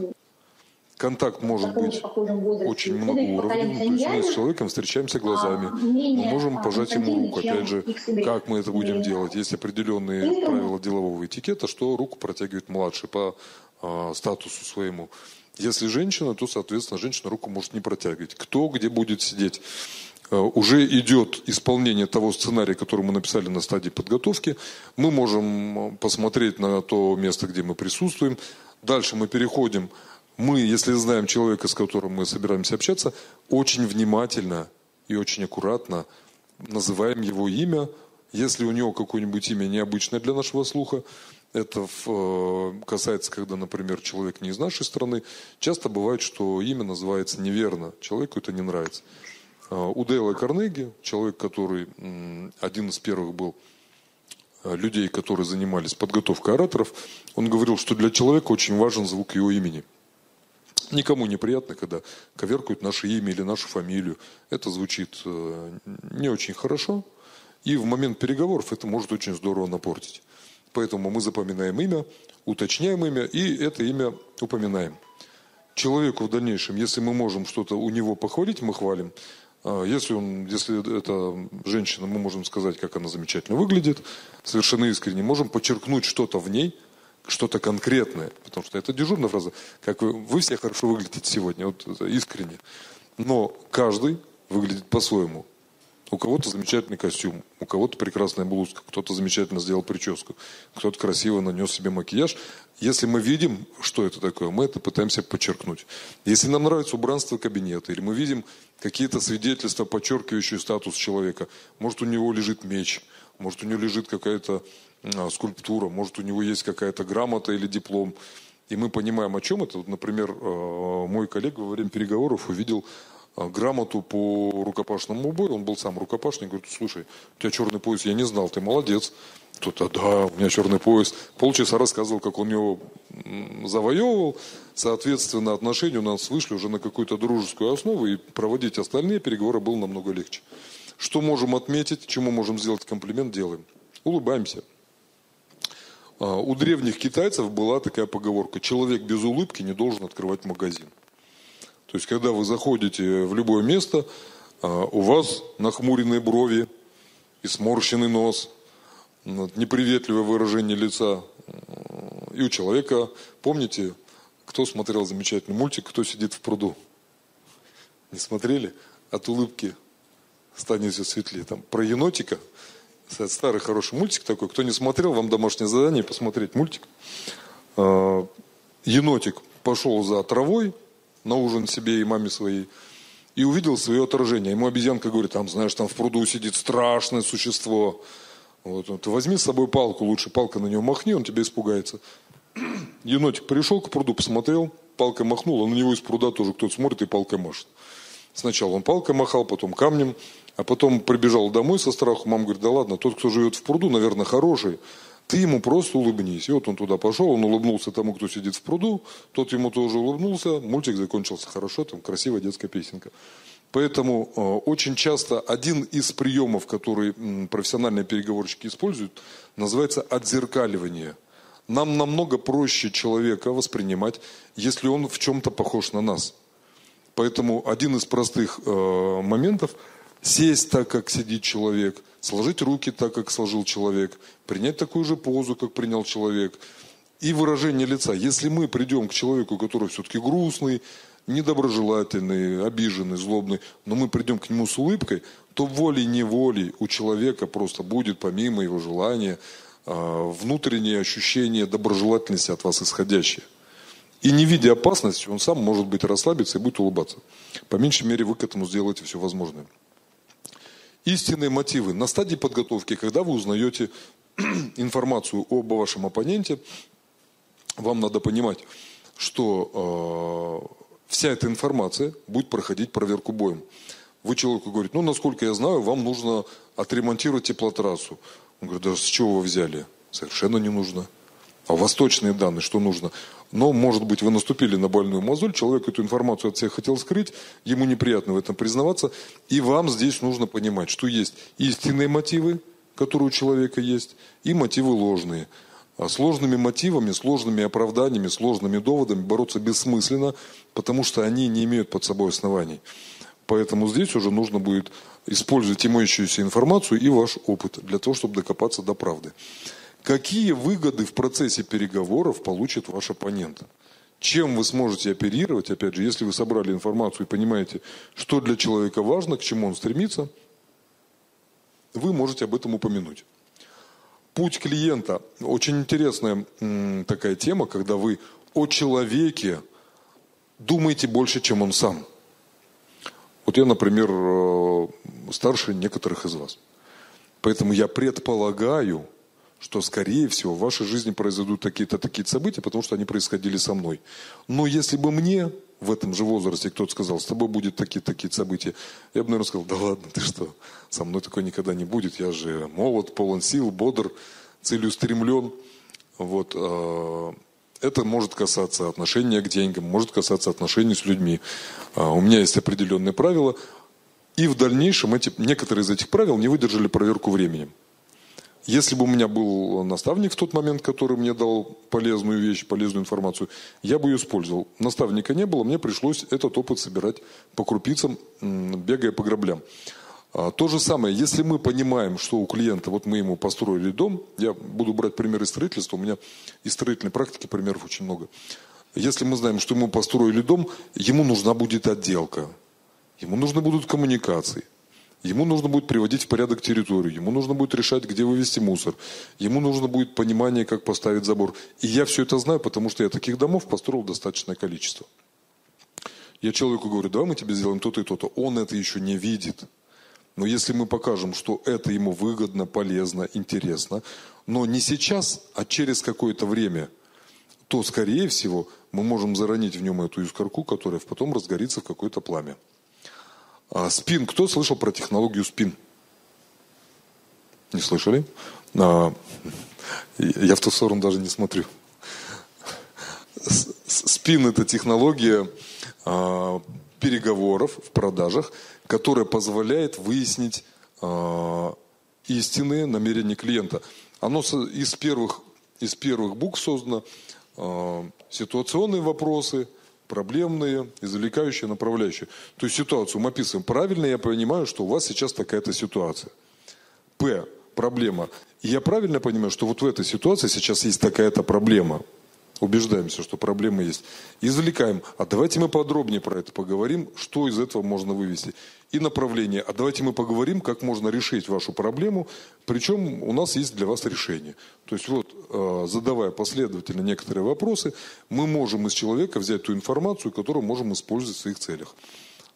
Контакт может быть очень многоуровневым. То есть мы с человеком встречаемся глазами, мы можем пожать ему руку. Опять же, как мы это будем делать? Есть определенные правила делового этикета, что руку протягивает младший по э, статусу своему. Если женщина, то, соответственно, женщина руку может не протягивать. Кто где будет сидеть? Э, уже идет исполнение того сценария, который мы написали на стадии подготовки. Мы можем посмотреть на то место, где мы присутствуем. Дальше мы переходим мы, если знаем человека, с которым мы собираемся общаться, очень внимательно и очень аккуратно называем его имя. Если у него какое-нибудь имя необычное для нашего слуха, это э, касается, когда, например, человек не из нашей страны, часто бывает, что имя называется неверно, человеку это не нравится. Э, у Дейла Карнеги, человек, который один из первых был э, людей, которые занимались подготовкой ораторов, он говорил, что для человека очень важен звук его имени – Никому неприятно, когда коверкают наше имя или нашу фамилию. Это звучит э, не очень хорошо. И в момент переговоров это может очень здорово напортить. Поэтому мы запоминаем имя, уточняем имя и это имя упоминаем. Человеку в дальнейшем, если мы можем что-то у него похвалить, мы хвалим. А если, он, если это женщина, мы можем сказать, как она замечательно выглядит, совершенно искренне. Можем подчеркнуть что-то в ней, что-то конкретное, потому что это дежурная фраза, как вы, вы все хорошо выглядите сегодня, вот искренне. Но каждый выглядит по-своему. У кого-то замечательный костюм, у кого-то прекрасная блузка, кто-то замечательно сделал прическу, кто-то красиво нанес себе макияж. Если мы видим, что это такое, мы это пытаемся подчеркнуть. Если нам нравится убранство кабинета, или мы видим какие-то свидетельства, подчеркивающие статус человека, может у него лежит меч, может у него лежит какая-то а, скульптура, может у него есть какая-то грамота или диплом. И мы понимаем, о чем это. Вот, например, а, мой коллега во время переговоров увидел грамоту по рукопашному бою. Он был сам рукопашник. Говорит, слушай, у тебя черный пояс, я не знал, ты молодец. Кто-то, да, у меня черный пояс. Полчаса рассказывал, как он его завоевывал. Соответственно, отношения у нас вышли уже на какую-то дружескую основу, и проводить остальные переговоры было намного легче. Что можем отметить, чему можем сделать комплимент, делаем. Улыбаемся. А, у древних китайцев была такая поговорка, человек без улыбки не должен открывать магазин. То есть, когда вы заходите в любое место, а, у вас нахмуренные брови и сморщенный нос, неприветливое выражение лица. И у человека, помните, кто смотрел замечательный мультик «Кто сидит в пруду»? Не смотрели? От улыбки станет все светлее. Там про енотика – Старый хороший мультик такой. Кто не смотрел, вам домашнее задание посмотреть мультик. А, енотик пошел за травой на ужин себе и маме своей и увидел свое отражение. Ему обезьянка говорит, там, знаешь, там в пруду сидит страшное существо. Вот, ты возьми с собой палку, лучше палка на него махни, он тебя испугается. Енотик пришел к пруду, посмотрел, палкой махнул, а на него из пруда тоже кто-то смотрит и палкой машет. Сначала он палкой махал, потом камнем, а потом прибежал домой со страху. Мама говорит, да ладно, тот, кто живет в пруду, наверное, хороший. Ты ему просто улыбнись. И вот он туда пошел, он улыбнулся тому, кто сидит в пруду, тот ему тоже улыбнулся, мультик закончился хорошо, там красивая детская песенка. Поэтому э, очень часто один из приемов, который м, профессиональные переговорщики используют, называется отзеркаливание. Нам намного проще человека воспринимать, если он в чем-то похож на нас. Поэтому один из простых э, моментов – сесть так, как сидит человек, сложить руки так, как сложил человек, принять такую же позу, как принял человек, и выражение лица. Если мы придем к человеку, который все-таки грустный, недоброжелательный, обиженный, злобный, но мы придем к нему с улыбкой, то волей-неволей у человека просто будет, помимо его желания, а, внутреннее ощущение доброжелательности от вас исходящее. И не видя опасности, он сам может быть расслабиться и будет улыбаться. По меньшей мере, вы к этому сделаете все возможное истинные мотивы. На стадии подготовки, когда вы узнаете информацию об вашем оппоненте, вам надо понимать, что э, вся эта информация будет проходить проверку боем. Вы человеку говорите, ну, насколько я знаю, вам нужно отремонтировать теплотрассу. Он говорит, да с чего вы взяли? Совершенно не нужно. А у вас точные данные, что нужно? Но, может быть, вы наступили на больную мозоль, человек эту информацию от всех хотел скрыть, ему неприятно в этом признаваться, и вам здесь нужно понимать, что есть истинные мотивы, которые у человека есть, и мотивы ложные. А сложными мотивами, сложными оправданиями, сложными доводами бороться бессмысленно, потому что они не имеют под собой оснований. Поэтому здесь уже нужно будет использовать имеющуюся информацию и ваш опыт для того, чтобы докопаться до правды. Какие выгоды в процессе переговоров получит ваш оппонент? Чем вы сможете оперировать, опять же, если вы собрали информацию и понимаете, что для человека важно, к чему он стремится, вы можете об этом упомянуть. Путь клиента. Очень интересная такая тема, когда вы о человеке думаете больше, чем он сам. Вот я, например, э, старше некоторых из вас. Поэтому я предполагаю, что, скорее всего, в вашей жизни произойдут такие-то такие события, потому что они происходили со мной. Но если бы мне в этом же возрасте кто-то сказал, с тобой будет такие-такие события, я бы, наверное, сказал, да ладно, ты что, со мной такое никогда не будет, я же молод, полон сил, бодр, целеустремлен. Вот, а, это может касаться отношения к деньгам, может касаться отношений с людьми. А, у меня есть определенные правила, и в дальнейшем эти, некоторые из этих правил не выдержали проверку временем. Если бы у меня был наставник в тот момент, который мне дал полезную вещь, полезную информацию, я бы ее использовал. Наставника не было, мне пришлось этот опыт собирать по крупицам, бегая по граблям. А, то же самое, если мы понимаем, что у клиента, вот мы ему построили дом, я буду брать пример из строительства, у меня из строительной практики примеров очень много. Если мы знаем, что ему построили дом, ему нужна будет отделка, ему нужны будут коммуникации, Ему нужно будет приводить в порядок территорию, ему нужно будет решать, где вывести мусор, ему нужно будет понимание, как поставить забор. И я все это знаю, потому что я таких домов построил достаточное количество. Я человеку говорю, давай мы тебе сделаем то-то и то-то. Он это еще не видит. Но если мы покажем, что это ему выгодно, полезно, интересно, но не сейчас, а через какое-то время, то, скорее всего, мы можем заронить в нем эту искорку, которая потом разгорится в какое-то пламя. А, спин. Кто слышал про технологию спин? Не слышали? А, я в ту сторону даже не смотрю. Спин – это технология а, переговоров в продажах, которая позволяет выяснить а, истинные намерения клиента. Оно из первых, из первых букв создано а, ситуационные вопросы – проблемные, извлекающие, направляющие. То есть ситуацию мы описываем. Правильно я понимаю, что у вас сейчас такая-то ситуация. П. Проблема. Я правильно понимаю, что вот в этой ситуации сейчас есть такая-то проблема убеждаемся, что проблемы есть. Извлекаем, а давайте мы подробнее про это поговорим, что из этого можно вывести. И направление, а давайте мы поговорим, как можно решить вашу проблему, причем у нас есть для вас решение. То есть вот, э, задавая последовательно некоторые вопросы, мы можем из человека взять ту информацию, которую можем использовать в своих целях.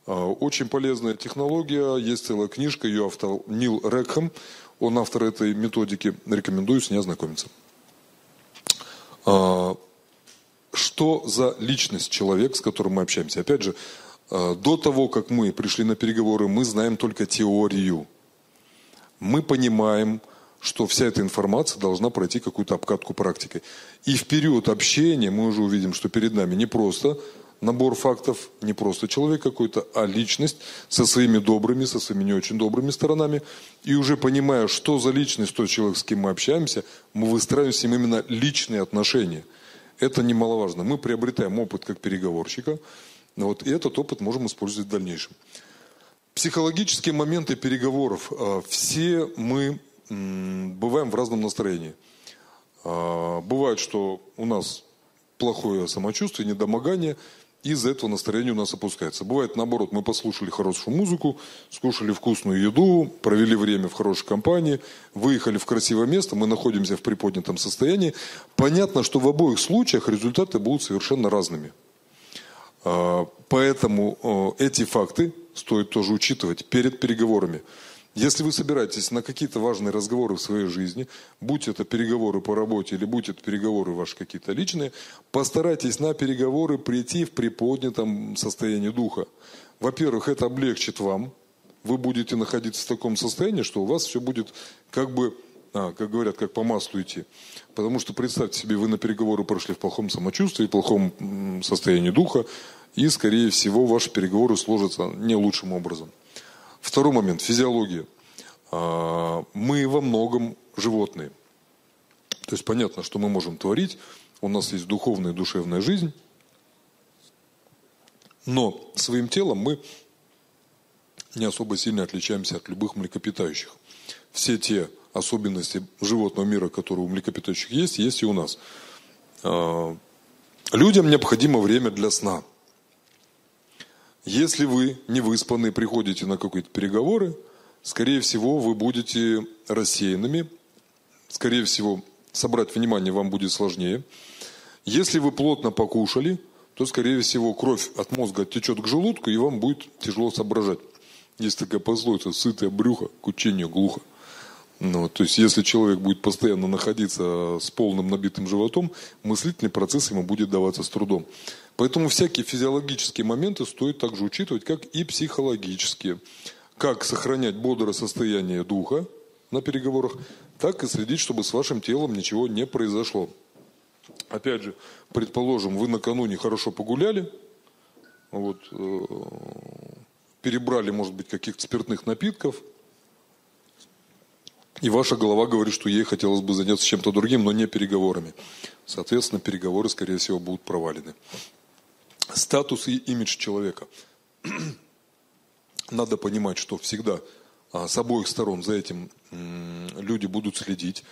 Э, очень полезная технология, есть целая книжка, ее автор Нил Рекхэм, он автор этой методики, рекомендую с ней ознакомиться. Что за личность человек, с которым мы общаемся. Опять же, э, до того, как мы пришли на переговоры, мы знаем только теорию. Мы понимаем, что вся эта информация должна пройти какую-то обкатку практикой. И в период общения мы уже увидим, что перед нами не просто набор фактов, не просто человек какой-то, а личность со своими добрыми, со своими не очень добрыми сторонами. И уже понимая, что за личность тот человек, с кем мы общаемся, мы выстраиваем с ним именно личные отношения – это немаловажно. Мы приобретаем опыт как переговорщика, вот, и этот опыт можем использовать в дальнейшем. Психологические моменты переговоров. А, все мы бываем в разном настроении. А, бывает, что у нас плохое самочувствие, недомогание – из-за этого настроение у нас опускается. Бывает наоборот, мы послушали хорошую музыку, скушали вкусную еду, провели время в хорошей компании, выехали в красивое место, мы находимся в приподнятом состоянии. Понятно, что в обоих случаях результаты будут совершенно разными. А, поэтому эти факты стоит тоже учитывать перед переговорами. Если вы собираетесь на какие-то важные разговоры в своей жизни, будь это переговоры по работе или будь это переговоры ваши какие-то личные, постарайтесь на переговоры прийти в приподнятом состоянии духа. Во-первых, это облегчит вам. Вы будете находиться в таком состоянии, что у вас все будет как бы а, как говорят, как по маслу идти. Потому что представьте себе, вы на переговоры прошли в плохом самочувствии, в плохом состоянии духа, и, скорее всего, ваши переговоры сложатся не лучшим образом. Второй момент – физиология. А, мы во многом животные. То есть понятно, что мы можем творить, у нас есть духовная и душевная жизнь, но своим телом мы не особо сильно отличаемся от любых млекопитающих. Все те особенности животного мира, которые у млекопитающих есть, есть и у нас. А, людям необходимо время для сна. Если вы не выспанные приходите на какие-то переговоры, скорее всего, вы будете рассеянными, скорее всего, собрать внимание вам будет сложнее. Если вы плотно покушали, то, скорее всего, кровь от мозга течет к желудку, и вам будет тяжело соображать. Есть такая пословица «сытое брюхо, к учению глухо». Ну, то есть, если человек будет постоянно находиться с полным набитым животом, мыслительный процесс ему будет даваться с трудом. Поэтому всякие физиологические моменты стоит также учитывать, как и психологические. Как сохранять бодрое состояние духа на переговорах, так и следить, чтобы с вашим телом ничего не произошло. Опять же, предположим, вы накануне хорошо погуляли, вот, э, перебрали, может быть, каких-то спиртных напитков – и ваша голова говорит, что ей хотелось бы заняться чем-то другим, но не переговорами. Соответственно, переговоры, скорее всего, будут провалены. Статус и имидж человека. Надо понимать, что всегда а, с обоих сторон за этим люди будут следить.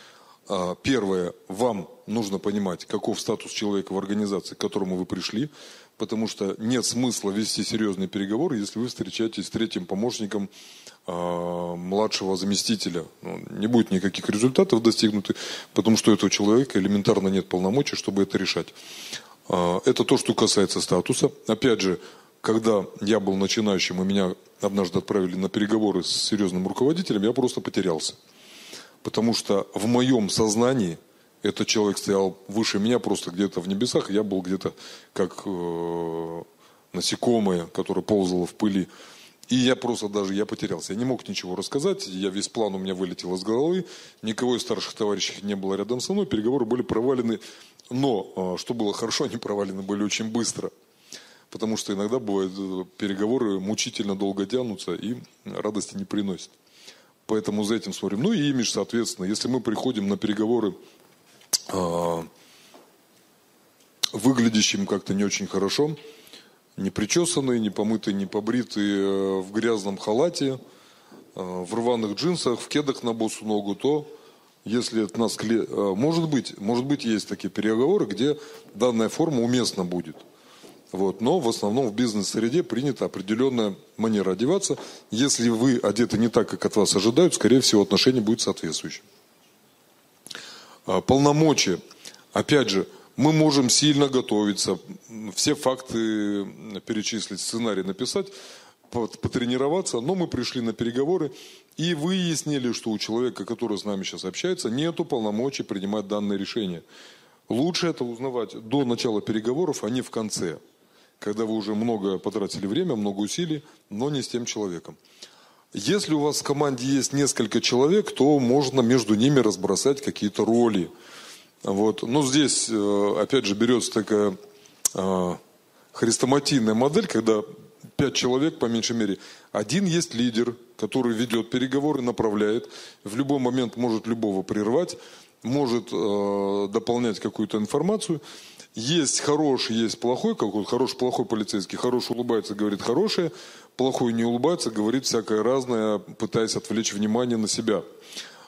А, первое, вам нужно понимать, каков статус человека в организации, к которому вы пришли, потому что нет смысла вести серьезные переговоры, если вы встречаетесь с третьим помощником э, младшего заместителя. Ну, не будет никаких результатов достигнуты, потому что этого человека элементарно нет полномочий, чтобы это решать. Э, это то, что касается статуса. Опять же, когда я был начинающим, и меня однажды отправили на переговоры с серьезным руководителем, я просто потерялся. Потому что в моем сознании – этот человек стоял выше меня, просто где-то в небесах, я был где-то как э, насекомое, которое ползало в пыли. И я просто даже, я потерялся. Я не мог ничего рассказать, я весь план у меня вылетел из головы, никого из старших товарищей не было рядом со мной, переговоры были провалены. Но, э, что было хорошо, они провалены были очень быстро. Потому что иногда бывают э, переговоры мучительно долго тянутся и радости не приносят. Поэтому за этим смотрим. Ну и имидж, соответственно. Если мы приходим на переговоры выглядящим как-то не очень хорошо, не причесанный, не помытый, не побритый, э, в грязном халате, э, в рваных джинсах, в кедах на босу ногу, то если это нас... Э, может быть, может быть, есть такие переговоры, где данная форма уместна будет. Вот. Но в основном в бизнес-среде принята определенная манера одеваться. Если вы одеты не так, как от вас ожидают, скорее всего, отношение будет соответствующим. А, полномочия. Опять же, мы можем сильно готовиться, все факты перечислить, сценарий написать, потренироваться, но мы пришли на переговоры и выяснили, что у человека, который с нами сейчас общается, нету полномочий принимать данное решение. Лучше это узнавать до начала переговоров, а не в конце, когда вы уже много потратили время, много усилий, но не с тем человеком. Если у вас в команде есть несколько человек, то можно между ними разбросать какие-то роли. Вот. Но здесь, э, опять же, берется такая э, хрестоматийная модель, когда пять человек, по меньшей мере. Один есть лидер, который ведет переговоры, направляет, в любой момент может любого прервать, может э, дополнять какую-то информацию. Есть хороший, есть плохой, как вот хороший, плохой полицейский. Хороший улыбается, говорит хорошее, плохой не улыбается, говорит всякое разное, пытаясь отвлечь внимание на себя.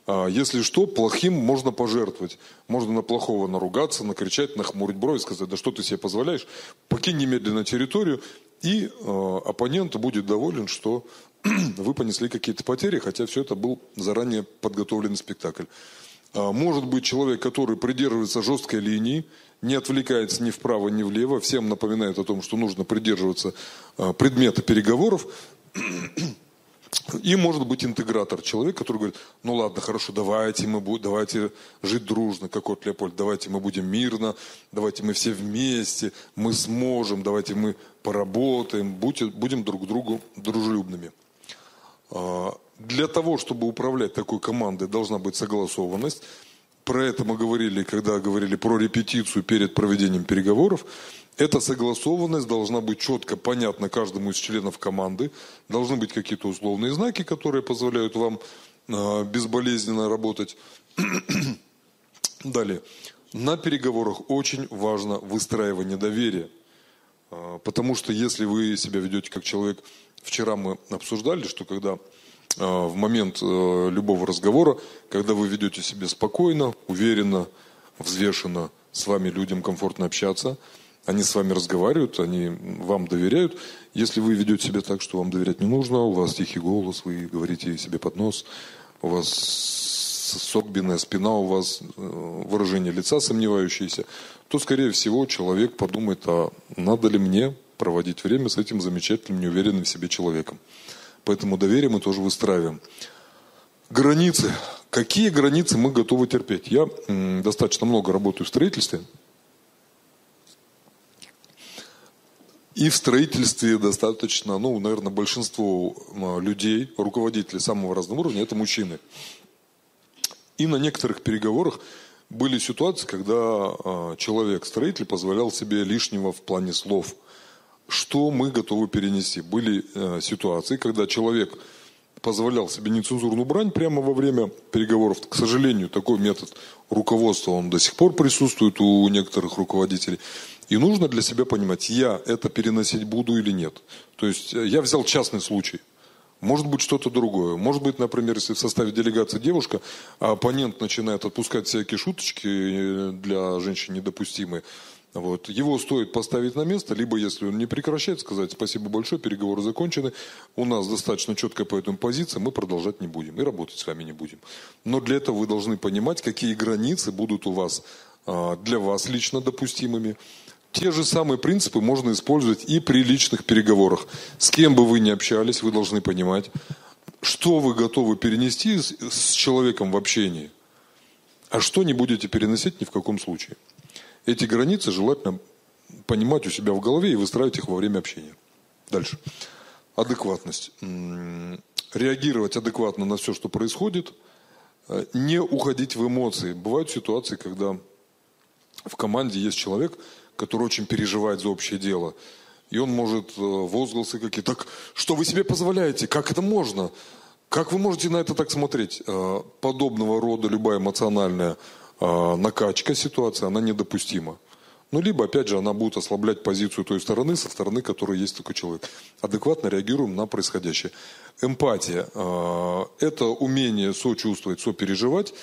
А если что, плохим можно пожертвовать. Можно на плохого наругаться, накричать, нахмурить брови, сказать, да что ты себе позволяешь, покинь немедленно территорию, и э, оппонент будет доволен, что вы понесли какие-то потери, хотя все это был заранее подготовленный спектакль. А, может быть человек, который придерживается жесткой линии, не отвлекается ни вправо, ни влево, всем напоминает о том, что нужно придерживаться а, предмета переговоров. И может быть интегратор, человек, который говорит, ну ладно, хорошо, давайте мы будем, давайте жить дружно, как от Леопольд, давайте мы будем мирно, давайте мы все вместе, мы сможем, давайте мы поработаем, будем, друг другу дружелюбными. А, для того, чтобы управлять такой командой, должна быть согласованность. Про это мы говорили, когда говорили про репетицию перед проведением переговоров. Эта согласованность должна быть четко понятна каждому из членов команды. Должны быть какие-то условные знаки, которые позволяют вам э, безболезненно работать. Далее. На переговорах очень важно выстраивание доверия. Э, потому что если вы себя ведете как человек, вчера мы обсуждали, что когда в момент э, любого разговора, когда вы ведете себя спокойно, уверенно, взвешенно, с вами людям комфортно общаться, они с вами разговаривают, они вам доверяют. Если вы ведете себя так, что вам доверять не нужно, у вас тихий голос, вы говорите себе под нос, у вас согбенная спина, у вас э, выражение лица сомневающееся, то, скорее всего, человек подумает, а надо ли мне проводить время с этим замечательным, неуверенным в себе человеком. Поэтому доверие мы тоже выстраиваем. Границы. Какие границы мы готовы терпеть? Я достаточно много работаю в строительстве. И в строительстве достаточно, ну, наверное, большинство людей, руководителей самого разного уровня, это мужчины. И на некоторых переговорах были ситуации, когда а, человек, строитель, позволял себе лишнего в плане слов – что мы готовы перенести. Были э, ситуации, когда человек позволял себе нецензурную брань прямо во время переговоров. К сожалению, такой метод руководства, он до сих пор присутствует у некоторых руководителей. И нужно для себя понимать, я это переносить буду или нет. То есть э, я взял частный случай. Может быть что-то другое. Может быть, например, если в составе делегации девушка, а оппонент начинает отпускать всякие шуточки э, для женщин недопустимые, вот. Его стоит поставить на место, либо если он не прекращает, сказать спасибо большое, переговоры закончены, у нас достаточно четкая по этому позиция, мы продолжать не будем и работать с вами не будем. Но для этого вы должны понимать, какие границы будут у вас а, для вас лично допустимыми. Те же самые принципы можно использовать и при личных переговорах. С кем бы вы ни общались, вы должны понимать, что вы готовы перенести с человеком в общении, а что не будете переносить ни в каком случае. Эти границы желательно понимать у себя в голове и выстраивать их во время общения. Дальше. Адекватность. Реагировать адекватно на все, что происходит. Э, не уходить в эмоции. Бывают ситуации, когда в команде есть человек, который очень переживает за общее дело. И он может э, возгласы какие-то. Так что вы себе позволяете? Как это можно? Как вы можете на это так смотреть? Э, подобного рода любая эмоциональная накачка ситуации, она недопустима. Ну, либо, опять же, она будет ослаблять позицию той стороны, со стороны, которой есть такой человек. Адекватно реагируем на происходящее. Эмпатия а, – это умение сочувствовать, сопереживать.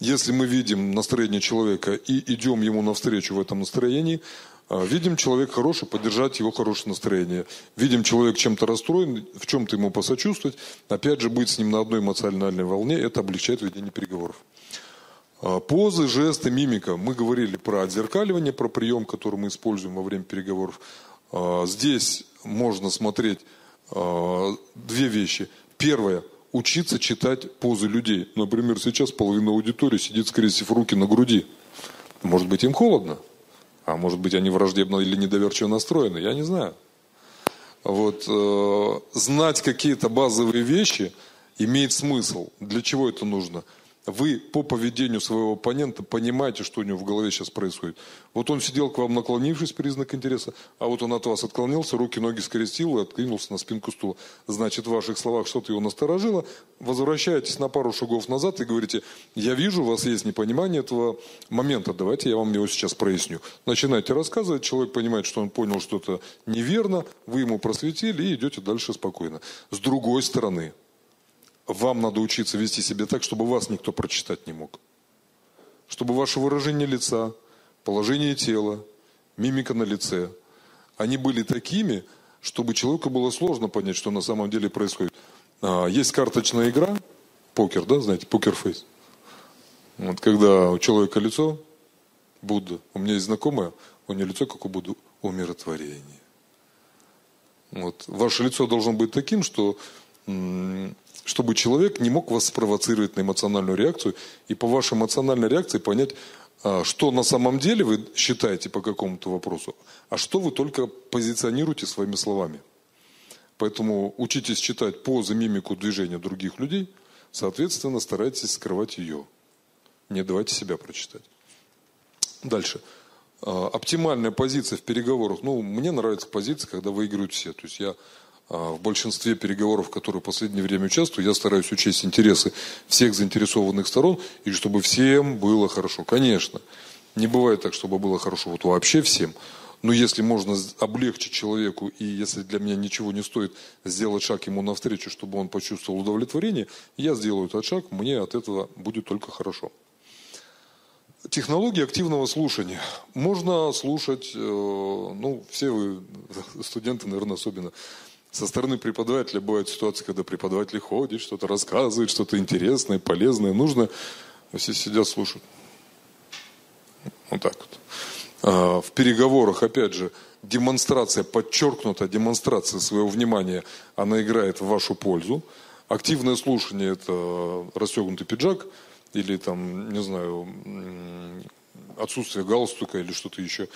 Если мы видим настроение человека и идем ему навстречу в этом настроении, а, видим человек хороший, поддержать его хорошее настроение. Видим человек чем-то расстроен, в чем-то ему посочувствовать. Опять же, быть с ним на одной эмоциональной волне – это облегчает ведение переговоров. А, позы, жесты, мимика. Мы говорили про отзеркаливание, про прием, который мы используем во время переговоров. А, здесь можно смотреть а, две вещи. Первое – учиться читать позы людей. Например, сейчас половина аудитории сидит, скрестив руки на груди. Может быть, им холодно, а может быть, они враждебно или недоверчиво настроены, я не знаю. Вот, э, знать какие-то базовые вещи имеет смысл. Для чего это нужно? – вы по поведению своего оппонента понимаете, что у него в голове сейчас происходит. Вот он сидел к вам наклонившись, признак интереса, а вот он от вас отклонился, руки, ноги скрестил и откинулся на спинку стула. Значит, в ваших словах что-то его насторожило. Возвращаетесь на пару шагов назад и говорите, я вижу, у вас есть непонимание этого момента, давайте я вам его сейчас проясню. Начинаете рассказывать, человек понимает, что он понял что-то неверно, вы ему просветили и идете дальше спокойно. С другой стороны, вам надо учиться вести себя так, чтобы вас никто прочитать не мог. Чтобы ваше выражение лица, положение тела, мимика на лице, они были такими, чтобы человеку было сложно понять, что на самом деле происходит. А, есть карточная игра, покер, да, знаете, покерфейс. Вот когда у человека лицо, Будда, у меня есть знакомая, у нее лицо, как у Будды, умиротворение. Вот. Ваше лицо должно быть таким, что чтобы человек не мог вас спровоцировать на эмоциональную реакцию и по вашей эмоциональной реакции понять, а, что на самом деле вы считаете по какому-то вопросу, а что вы только позиционируете своими словами. Поэтому учитесь читать позы, мимику, движения других людей, соответственно, старайтесь скрывать ее. Не давайте себя прочитать. Дальше. А, оптимальная позиция в переговорах. Ну, мне нравится позиция, когда выигрывают все. То есть я в большинстве переговоров, которые в последнее время участвую, я стараюсь учесть интересы всех заинтересованных сторон, и чтобы всем было хорошо. Конечно, не бывает так, чтобы было хорошо вот вообще всем, но если можно облегчить человеку, и если для меня ничего не стоит сделать шаг ему навстречу, чтобы он почувствовал удовлетворение, я сделаю этот шаг, мне от этого будет только хорошо. Технологии активного слушания. Можно слушать, э, ну, все вы, студенты, наверное, особенно, со стороны преподавателя бывают ситуации, когда преподаватель ходит, что-то рассказывает, что-то интересное, полезное, нужно. Все сидят, слушают. Вот так вот. А, в переговорах, опять же, демонстрация, подчеркнутая демонстрация своего внимания, она играет в вашу пользу. Активное слушание – это расстегнутый пиджак – или там, не знаю, отсутствие галстука или что-то еще, а,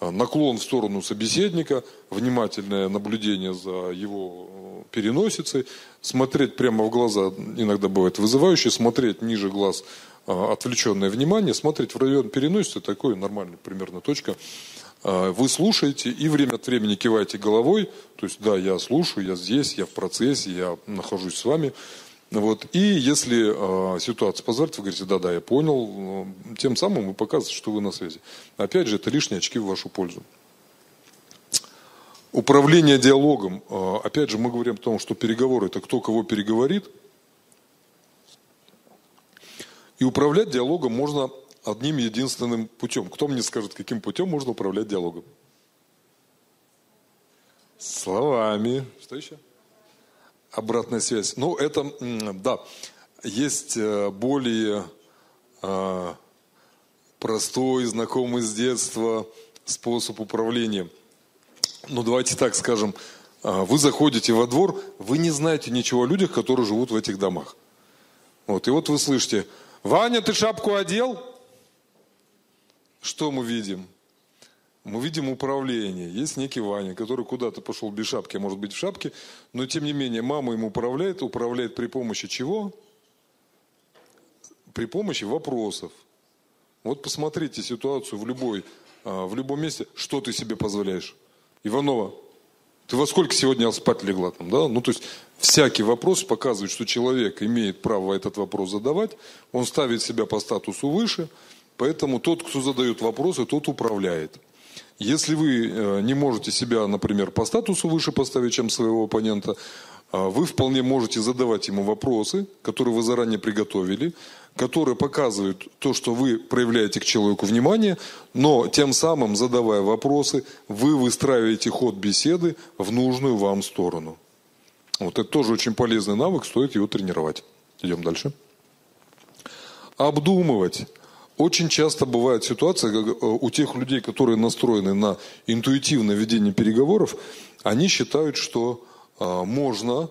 наклон в сторону собеседника, внимательное наблюдение за его э, переносицей, смотреть прямо в глаза иногда бывает вызывающе, смотреть ниже глаз а, отвлеченное внимание, смотреть в район переносицы, такой нормальная примерно точка. Вы слушаете и время от времени киваете головой, то есть да, я слушаю, я здесь, я в процессе, я нахожусь с вами, вот. И если э, ситуация позволит, вы говорите, да-да, я понял, тем самым вы показываете, что вы на связи. Опять же, это лишние очки в вашу пользу. Управление диалогом. Э, опять же, мы говорим о том, что переговоры – это кто кого переговорит. И управлять диалогом можно одним единственным путем. Кто мне скажет, каким путем можно управлять диалогом? Словами. Что еще? Обратная связь. Ну, это, да, есть э, более а, простой, знакомый с детства способ управления. Ну, давайте так скажем, а, вы заходите во двор, вы не знаете ничего о людях, которые живут в этих домах. Вот, и вот вы слышите, Ваня, ты шапку одел? Что мы видим? Мы видим управление. Есть некий Ваня, который куда-то пошел без шапки, может быть в шапке, но тем не менее мама ему управляет, управляет при помощи чего? При помощи вопросов. Вот посмотрите ситуацию в, любой, а, в любом месте, что ты себе позволяешь. Иванова, ты во сколько сегодня спать легла там, да? Ну, то есть, всякий вопрос показывает, что человек имеет право этот вопрос задавать, он ставит себя по статусу выше, поэтому тот, кто задает вопросы, тот управляет. Если вы э, не можете себя, например, по статусу выше поставить, чем своего оппонента, а, вы вполне можете задавать ему вопросы, которые вы заранее приготовили, которые показывают то, что вы проявляете к человеку внимание, но тем самым, задавая вопросы, вы выстраиваете ход беседы в нужную вам сторону. Вот это тоже очень полезный навык, стоит его тренировать. Идем дальше. Обдумывать. Очень часто бывает ситуация как э, у тех людей, которые настроены на интуитивное ведение переговоров, они считают, что а, можно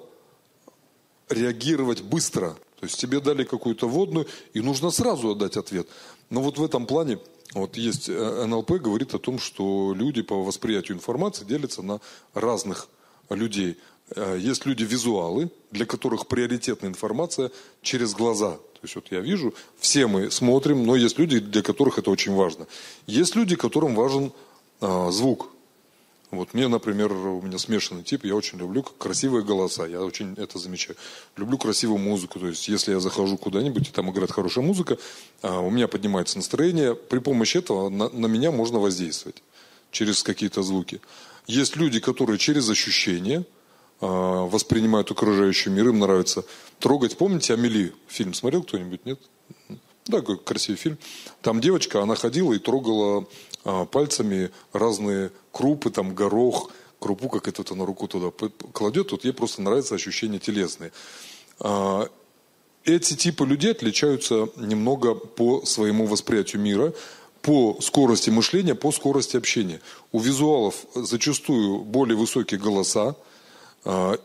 реагировать быстро. То есть тебе дали какую-то водную, и нужно сразу отдать ответ. Но вот в этом плане, вот есть э, НЛП, говорит о том, что люди по восприятию информации делятся на разных людей. Э, есть люди-визуалы, для которых приоритетная информация через глаза. То есть вот я вижу, все мы смотрим, но есть люди, для которых это очень важно. Есть люди, которым важен а, звук. Вот мне, например, у меня смешанный тип, я очень люблю красивые голоса, я очень это замечаю. Люблю красивую музыку, то есть если я захожу куда-нибудь, и там играет хорошая музыка, а, у меня поднимается настроение, при помощи этого на, на меня можно воздействовать через какие-то звуки. Есть люди, которые через ощущения – воспринимают окружающий мир, им нравится трогать. Помните Амели фильм смотрел кто-нибудь, нет? Да, какой красивый фильм. Там девочка, она ходила и трогала а, пальцами разные крупы, там горох, крупу, как это на руку туда кладет, вот ей просто нравятся ощущения телесные. А, эти типы людей отличаются немного по своему восприятию мира, по скорости мышления, по скорости общения. У визуалов зачастую более высокие голоса, а,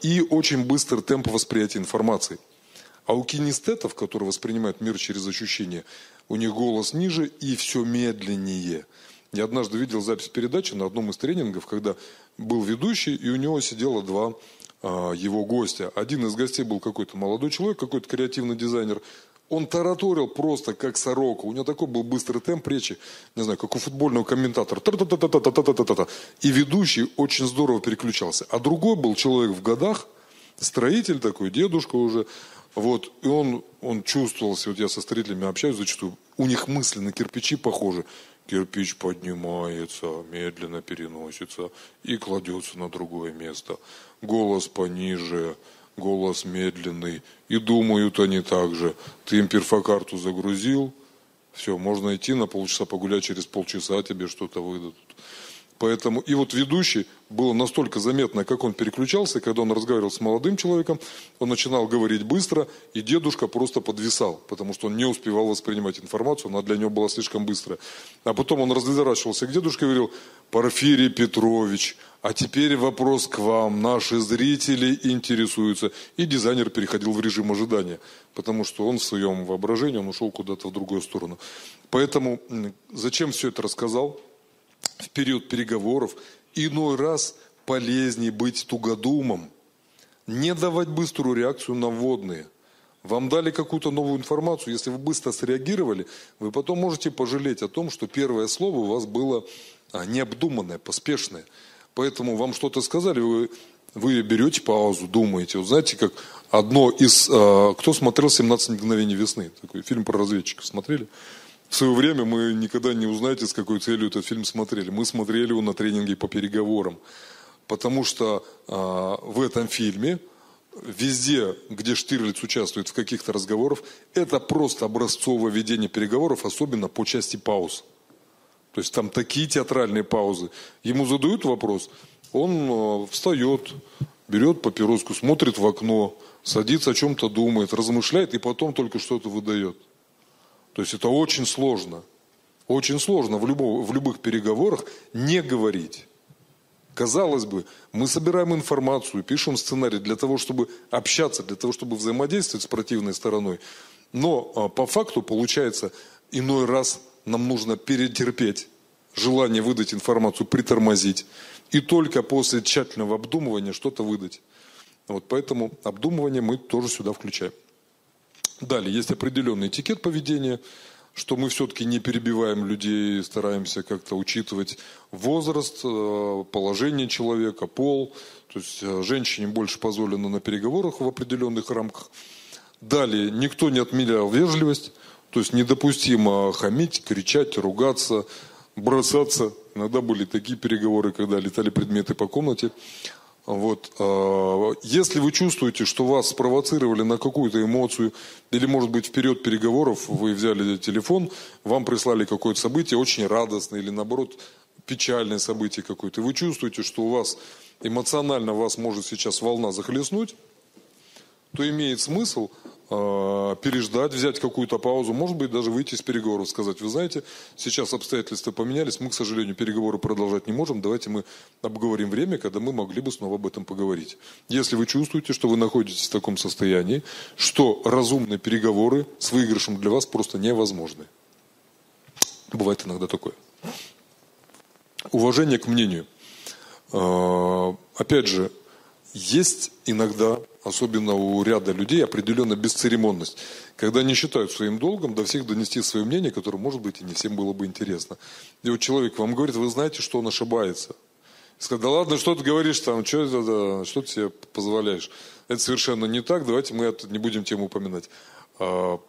и очень быстрый темп восприятия информации. А у кинестетов, которые воспринимают мир через ощущения, у них голос ниже и все медленнее. Я однажды видел запись передачи на одном из тренингов, когда был ведущий, и у него сидело два а, его гостя. Один из гостей был какой-то молодой человек, какой-то креативный дизайнер. Он тараторил просто как сорока. У него такой был быстрый темп речи, не знаю, как у футбольного комментатора. И ведущий очень здорово переключался. А другой был человек в годах, строитель такой, дедушка уже. Вот, и он, он чувствовался, вот я со строителями общаюсь зачастую, у них мысли на кирпичи похожи. Кирпич поднимается, медленно переносится и кладется на другое место. Голос пониже, голос медленный. И думают они так же. Ты им перфокарту загрузил, все, можно идти на полчаса погулять, через полчаса тебе что-то выдадут. Поэтому, и вот ведущий, было настолько заметно, как он переключался, когда он разговаривал с молодым человеком, он начинал говорить быстро, и дедушка просто подвисал, потому что он не успевал воспринимать информацию, она для него была слишком быстрая. А потом он разворачивался к дедушке и говорил, Порфирий Петрович, а теперь вопрос к вам, наши зрители интересуются. И дизайнер переходил в режим ожидания, потому что он в своем воображении, он ушел куда-то в другую сторону. Поэтому зачем все это рассказал? в период переговоров, иной раз полезнее быть тугодумом, не давать быструю реакцию на вводные. Вам дали какую-то новую информацию, если вы быстро среагировали, вы потом можете пожалеть о том, что первое слово у вас было а, необдуманное, поспешное. Поэтому вам что-то сказали, вы, вы берете паузу, думаете. Вот знаете, как одно из... А, кто смотрел «17 мгновений весны»? Такой фильм про разведчиков смотрели? В свое время мы никогда не узнаете, с какой целью этот фильм смотрели. Мы смотрели его на тренинге по переговорам. Потому что э, в этом фильме везде, где Штирлиц участвует в каких-то разговорах, это просто образцовое ведение переговоров, особенно по части пауз. То есть там такие театральные паузы. Ему задают вопрос, он э, встает, берет папироску, смотрит в окно, садится, о чем-то думает, размышляет и потом только что-то выдает. То есть это очень сложно. Очень сложно в, любом, в любых переговорах не говорить. Казалось бы, мы собираем информацию, пишем сценарий для того, чтобы общаться, для того, чтобы взаимодействовать с противной стороной. Но а, по факту получается, иной раз нам нужно перетерпеть желание выдать информацию, притормозить. И только после тщательного обдумывания что-то выдать. Вот поэтому обдумывание мы тоже сюда включаем. Далее, есть определенный этикет поведения, что мы все-таки не перебиваем людей, стараемся как-то учитывать возраст, э, положение человека, пол. То есть э, женщине больше позволено на переговорах в определенных рамках. Далее, никто не отменял вежливость, то есть недопустимо хамить, кричать, ругаться, бросаться. Иногда были такие переговоры, когда летали предметы по комнате. Вот. А, если вы чувствуете, что вас спровоцировали на какую-то эмоцию, или, может быть, в период переговоров вы взяли телефон, вам прислали какое-то событие очень радостное, или, наоборот, печальное событие какое-то, и вы чувствуете, что у вас эмоционально вас может сейчас волна захлестнуть, то имеет смысл переждать, взять какую-то паузу, может быть, даже выйти из переговоров, сказать, вы знаете, сейчас обстоятельства поменялись, мы, к сожалению, переговоры продолжать не можем, давайте мы обговорим время, когда мы могли бы снова об этом поговорить. Если вы чувствуете, что вы находитесь в таком состоянии, что разумные переговоры с выигрышем для вас просто невозможны. Бывает иногда такое. Уважение к мнению. Э, опять же, есть иногда особенно у ряда людей, определенная бесцеремонность, когда они считают своим долгом до всех донести свое мнение, которое, может быть, и не всем было бы интересно. И вот человек вам говорит, вы знаете, что он ошибается. И сказать, да ладно, что ты говоришь там, что, да, что ты себе позволяешь? Это совершенно не так, давайте мы это не будем тему упоминать. А,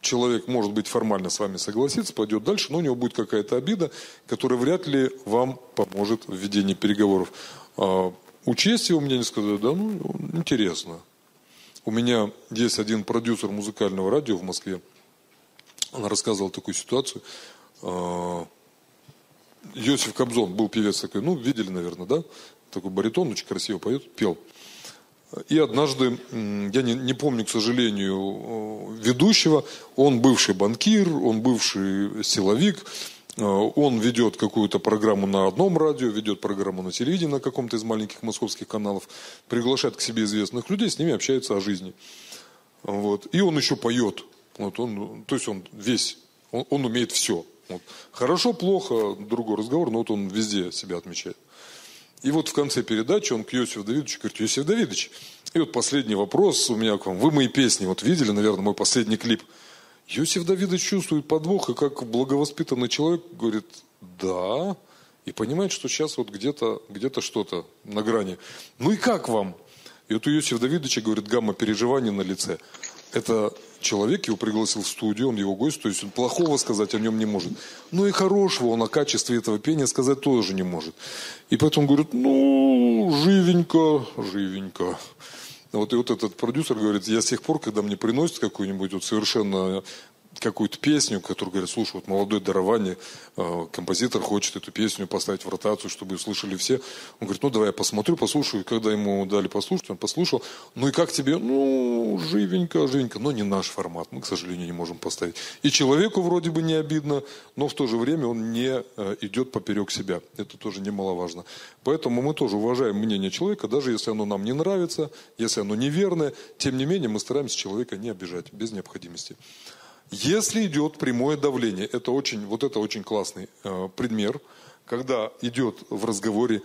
человек, может быть, формально с вами согласится, пойдет дальше, но у него будет какая-то обида, которая вряд ли вам поможет в ведении переговоров. Учесть его мнение сказать, да, ну, интересно. У меня есть один продюсер музыкального радио в Москве. Она рассказывала такую ситуацию. А, Йосиф Кобзон был певец такой, ну, видели, наверное, да? Такой баритон, очень красиво поет, пел. И однажды, я не, не помню, к сожалению, ведущего, он бывший банкир, он бывший силовик, Э, он ведет какую-то программу на одном радио, ведет программу на телевидении на каком-то из маленьких московских каналов, приглашает к себе известных людей, с ними общается о жизни. Вот. И он еще поет. Вот он, то есть он весь, он, он умеет все. Вот. Хорошо, плохо, другой разговор, но вот он везде себя отмечает. И вот в конце передачи он к Иосифу Давидовичу говорит, Иосиф Давидович, и вот последний вопрос у меня к вам. Вы мои песни вот видели, наверное, мой последний клип. Иосиф Давидович чувствует подвох, и как благовоспитанный человек говорит, да, и понимает, что сейчас вот где-то где что-то на грани. Ну и как вам? И вот у Иосифа Давидовича, говорит, гамма переживаний на лице. Это человек его пригласил в студию, он его гость, то есть он плохого сказать о нем не может. Ну и хорошего он о качестве этого пения сказать тоже не может. И поэтому говорит, ну, живенько, живенько. Вот и вот этот продюсер говорит, я с тех пор, когда мне приносят какую-нибудь вот совершенно какую-то песню, которую говорят, слушай, вот молодое дарование, э, композитор хочет эту песню поставить в ротацию, чтобы ее слышали все. Он говорит, ну давай я посмотрю, послушаю. Когда ему дали послушать, он послушал. Ну и как тебе? Ну, живенько, живенько, но не наш формат. Мы, к сожалению, не можем поставить. И человеку вроде бы не обидно, но в то же время он не э, идет поперек себя. Это тоже немаловажно. Поэтому мы тоже уважаем мнение человека, даже если оно нам не нравится, если оно неверное, тем не менее мы стараемся человека не обижать без необходимости. Если идет прямое давление, это очень, вот это очень классный э, пример, когда идет в разговоре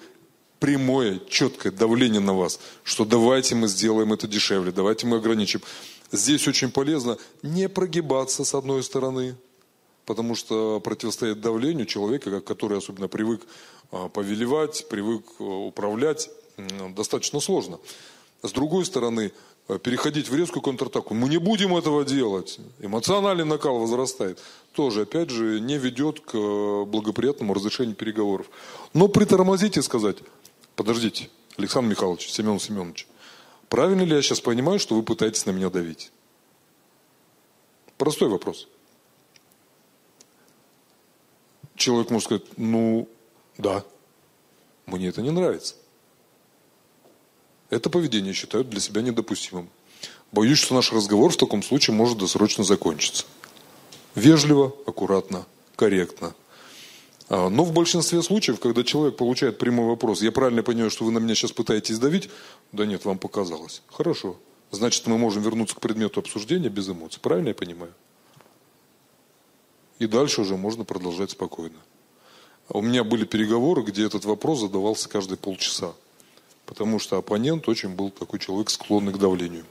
прямое, четкое давление на вас, что давайте мы сделаем это дешевле, давайте мы ограничим. Здесь очень полезно не прогибаться с одной стороны, потому что противостоять давлению человека, который особенно привык э, повелевать, привык э, управлять, достаточно сложно. С другой стороны, переходить в резкую контратаку. Мы не будем этого делать. Эмоциональный накал возрастает. Тоже, опять же, не ведет к э, благоприятному разрешению переговоров. Но притормозить и сказать, подождите, Александр Михайлович, Семен Семенович, правильно ли я сейчас понимаю, что вы пытаетесь на меня давить? Простой вопрос. Человек может сказать, ну, да, мне это не нравится. Это поведение считают для себя недопустимым. Боюсь, что наш разговор в таком случае может досрочно закончиться. Вежливо, аккуратно, корректно. А, но в большинстве случаев, когда человек получает прямой вопрос, я правильно понимаю, что вы на меня сейчас пытаетесь давить? Да нет, вам показалось. Хорошо. Значит, мы можем вернуться к предмету обсуждения без эмоций. Правильно я понимаю? И дальше уже можно продолжать спокойно. У меня были переговоры, где этот вопрос задавался каждые полчаса потому что оппонент очень был такой человек, склонный к давлению.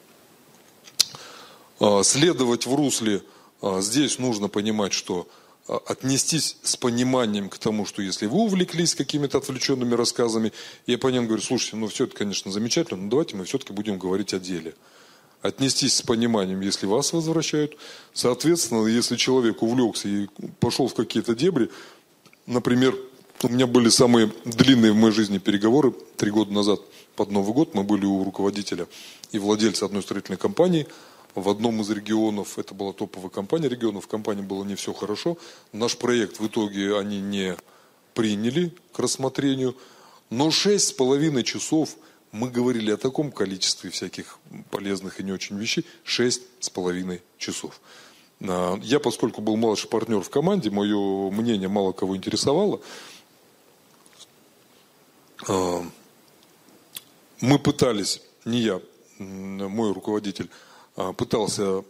А, следовать в русле а, здесь нужно понимать, что а, отнестись с пониманием к тому, что если вы увлеклись какими-то отвлеченными рассказами, и оппонент говорит, слушайте, ну все это, конечно, замечательно, но давайте мы все-таки будем говорить о деле. Отнестись с пониманием, если вас возвращают. Соответственно, если человек увлекся и пошел в какие-то дебри, например, у меня были самые длинные в моей жизни переговоры три года назад под Новый год. Мы были у руководителя и владельца одной строительной компании в одном из регионов. Это была топовая компания регионов. В компании было не все хорошо. Наш проект в итоге они не приняли к рассмотрению. Но шесть с половиной часов мы говорили о таком количестве всяких полезных и не очень вещей. Шесть с половиной часов. А, я, поскольку был младший партнер в команде, мое мнение мало кого интересовало. А, мы пытались, не я, мой руководитель, а, пытался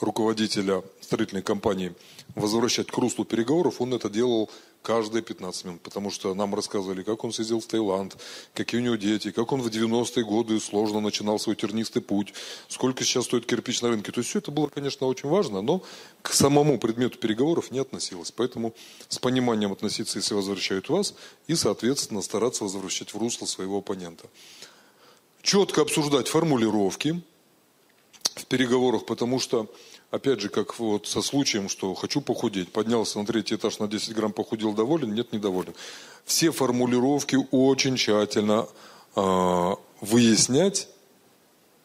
руководителя строительной компании возвращать к руслу переговоров, он это делал каждые 15 минут, потому что нам рассказывали, как он съездил в Таиланд, какие у него дети, как он в 90-е годы сложно начинал свой тернистый путь, сколько сейчас стоит кирпич на рынке. То есть все это было, конечно, очень важно, но к самому предмету переговоров не относилось. Поэтому с пониманием относиться, если возвращают вас, и, соответственно, стараться возвращать в русло своего оппонента. Четко обсуждать формулировки в переговорах, потому что опять же, как вот со случаем, что хочу похудеть, поднялся на третий этаж на 10 грамм, похудел, доволен? Нет, недоволен. Все формулировки очень тщательно э, выяснять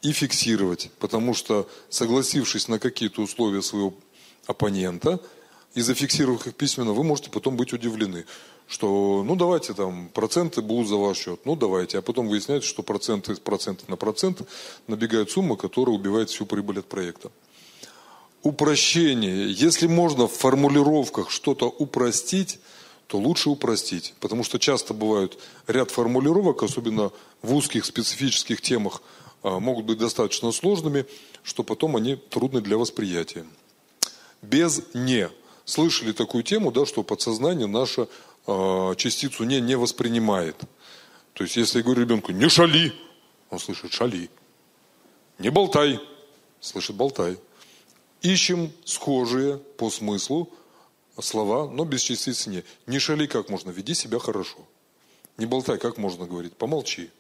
и фиксировать, потому что, согласившись на какие-то условия своего оппонента и зафиксировав их письменно, вы можете потом быть удивлены, что, ну, давайте там, проценты будут за ваш счет, ну, давайте, а потом выясняется, что проценты, проценты на процент набегает сумма, которая убивает всю прибыль от проекта упрощение. Если можно в формулировках что-то упростить, то лучше упростить. Потому что часто бывают ряд формулировок, особенно в узких специфических темах, а, могут быть достаточно сложными, что потом они трудны для восприятия. Без «не». слышали такую тему, да, что подсознание наше э, частицу не, не воспринимает. То есть, если я говорю ребенку, не шали, он слышит шали. Не болтай, слышит болтай. Ищем схожие по смыслу слова, но без частицы не. Не шали как можно, веди себя хорошо. Не болтай, как можно говорить, помолчи.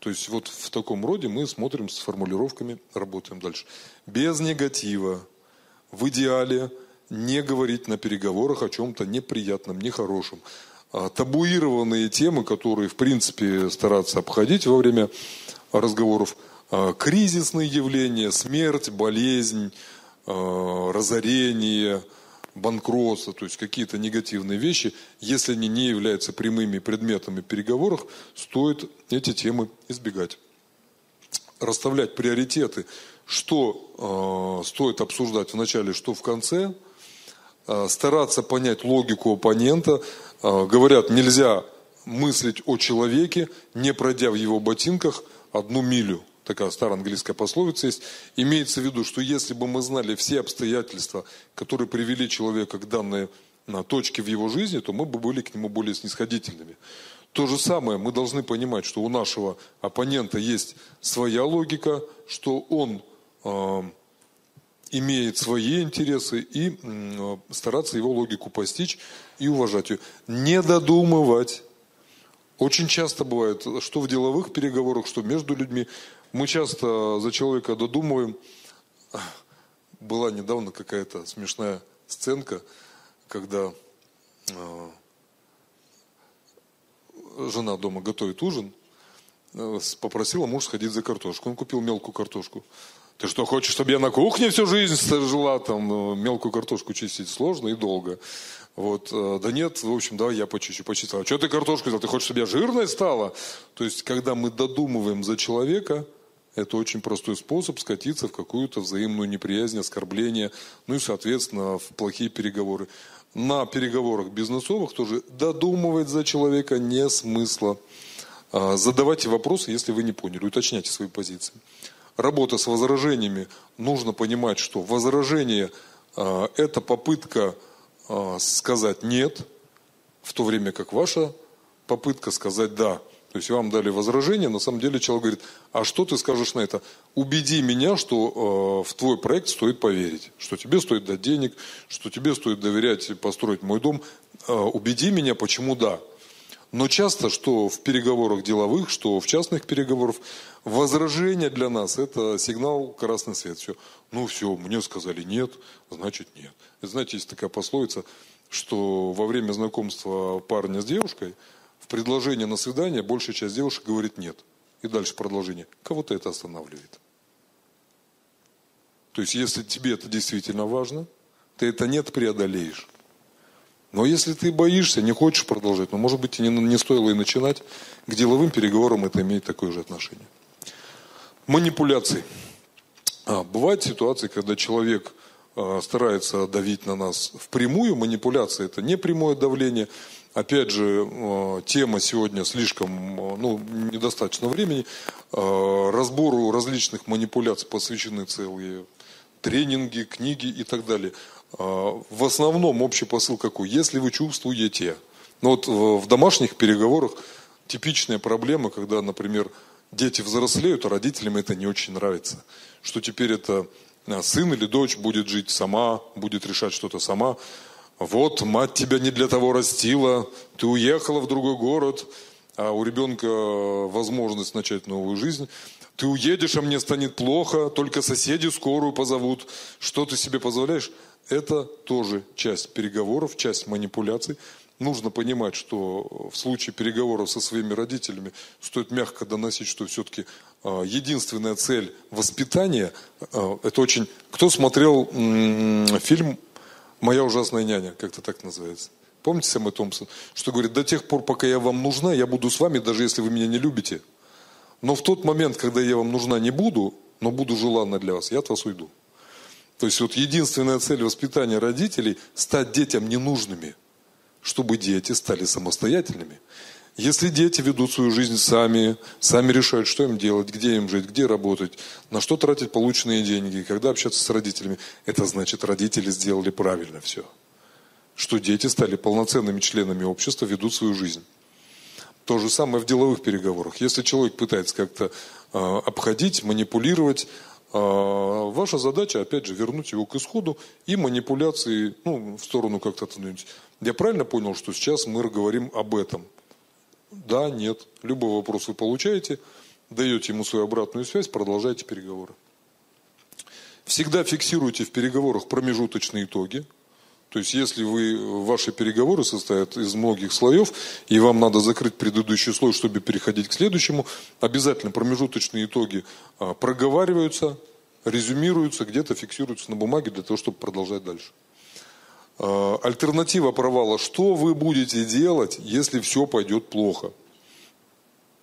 То есть вот в таком роде мы смотрим с формулировками, работаем дальше. Без негатива, в идеале не говорить на переговорах о чем-то неприятном, нехорошем. А табуированные темы, которые, в принципе, стараться обходить во время разговоров, а, кризисные явления, смерть, болезнь, разорение, банкротство, то есть какие-то негативные вещи, если они не являются прямыми предметами переговоров, стоит эти темы избегать. Расставлять приоритеты, что э, стоит обсуждать в начале, что в конце, э, стараться понять логику оппонента. Э, говорят, нельзя мыслить о человеке, не пройдя в его ботинках одну милю – такая старая английская пословица есть, имеется в виду, что если бы мы знали все обстоятельства, которые привели человека к данной точке в его жизни, то мы бы были к нему более снисходительными. То же самое мы должны понимать, что у нашего оппонента есть своя логика, что он э, имеет свои интересы и э, стараться его логику постичь и уважать ее. Не додумывать. Очень часто бывает, что в деловых переговорах, что между людьми, мы часто за человека додумываем. Была недавно какая-то смешная сценка, когда э, жена дома готовит ужин, э, попросила муж сходить за картошку. Он купил мелкую картошку. Ты что, хочешь, чтобы я на кухне всю жизнь жила, там, э, мелкую картошку чистить сложно и долго. Вот, да нет, в общем, да, я почищу, почистила. А что ты картошку взял? Ты хочешь, чтобы я жирной стала? То есть, когда мы додумываем за человека, это очень простой способ скатиться в какую-то взаимную неприязнь, оскорбление, ну и, соответственно, в плохие переговоры. На переговорах бизнесовых тоже додумывать за человека не смысла. А, задавайте вопросы, если вы не поняли, уточняйте свои позиции. Работа с возражениями. Нужно понимать, что возражение а, – это попытка а, сказать «нет», в то время как ваша попытка сказать «да». То есть вам дали возражение, на самом деле человек говорит, а что ты скажешь на это? Убеди меня, что э, в твой проект стоит поверить, что тебе стоит дать денег, что тебе стоит доверять построить мой дом. Э, убеди меня, почему да. Но часто, что в переговорах деловых, что в частных переговорах, возражение для нас – это сигнал красный свет. Все. Ну все, мне сказали нет, значит нет. И знаете, есть такая пословица, что во время знакомства парня с девушкой – в предложении на свидание большая часть девушек говорит нет. И дальше продолжение. Кого-то это останавливает. То есть, если тебе это действительно важно, ты это нет преодолеешь. Но если ты боишься, не хочешь продолжать, ну, может быть, и не, не стоило и начинать, к деловым переговорам это имеет такое же отношение. Манипуляции. А, бывают ситуации, когда человек а, старается давить на нас впрямую. Манипуляция – это не прямое давление, Опять же, э, тема сегодня слишком, э, ну, недостаточно времени. Э, разбору различных манипуляций посвящены целые тренинги, книги и так далее. В основном общий посыл какой? Если вы чувствуете, ну вот в домашних переговорах типичная проблема, когда, например, дети взрослеют, а родителям это не очень нравится. Что теперь это сын или дочь будет жить сама, будет решать что-то сама. Вот, мать тебя не для того растила, ты уехала в другой город, а у ребенка возможность начать новую жизнь. Ты уедешь, а мне станет плохо, только соседи скорую позовут. Что ты себе позволяешь? Это тоже часть переговоров, часть манипуляций. Нужно понимать, что в случае переговоров со своими родителями стоит мягко доносить, что все-таки а, единственная цель воспитания, а, это очень... Кто смотрел фильм Моя ужасная няня, как-то так называется. Помните Сэма Томпсон? Что говорит, до тех пор, пока я вам нужна, я буду с вами, даже если вы меня не любите. Но в тот момент, когда я вам нужна не буду, но буду желанна для вас, я от вас уйду. То есть вот единственная цель воспитания родителей – стать детям ненужными, чтобы дети стали самостоятельными. Если дети ведут свою жизнь сами, сами решают, что им делать, где им жить, где работать, на что тратить полученные деньги, когда общаться с родителями, это значит, родители сделали правильно все. что дети стали полноценными членами общества, ведут свою жизнь. То же самое в деловых переговорах. Если человек пытается как-то э, обходить, манипулировать, э, ваша задача, опять же, вернуть его к исходу и манипуляции ну, в сторону как-то. Я правильно понял, что сейчас мы говорим об этом? Да, нет. Любой вопрос вы получаете, даете ему свою обратную связь, продолжайте переговоры. Всегда фиксируйте в переговорах промежуточные итоги. То есть, если вы, ваши переговоры состоят из многих слоев, и вам надо закрыть предыдущий слой, чтобы переходить к следующему, обязательно промежуточные итоги а, проговариваются, резюмируются, где-то фиксируются на бумаге для того, чтобы продолжать дальше. А, альтернатива провала. Что вы будете делать, если все пойдет плохо?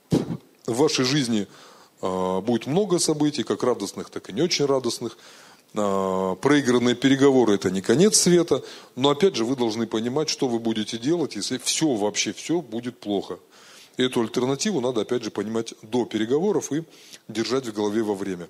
В вашей жизни а, будет много событий, как радостных, так и не очень радостных. А, проигранные переговоры – это не конец света, но опять же вы должны понимать, что вы будете делать, если все, вообще все будет плохо. Эту альтернативу надо опять же понимать до переговоров и держать в голове во время.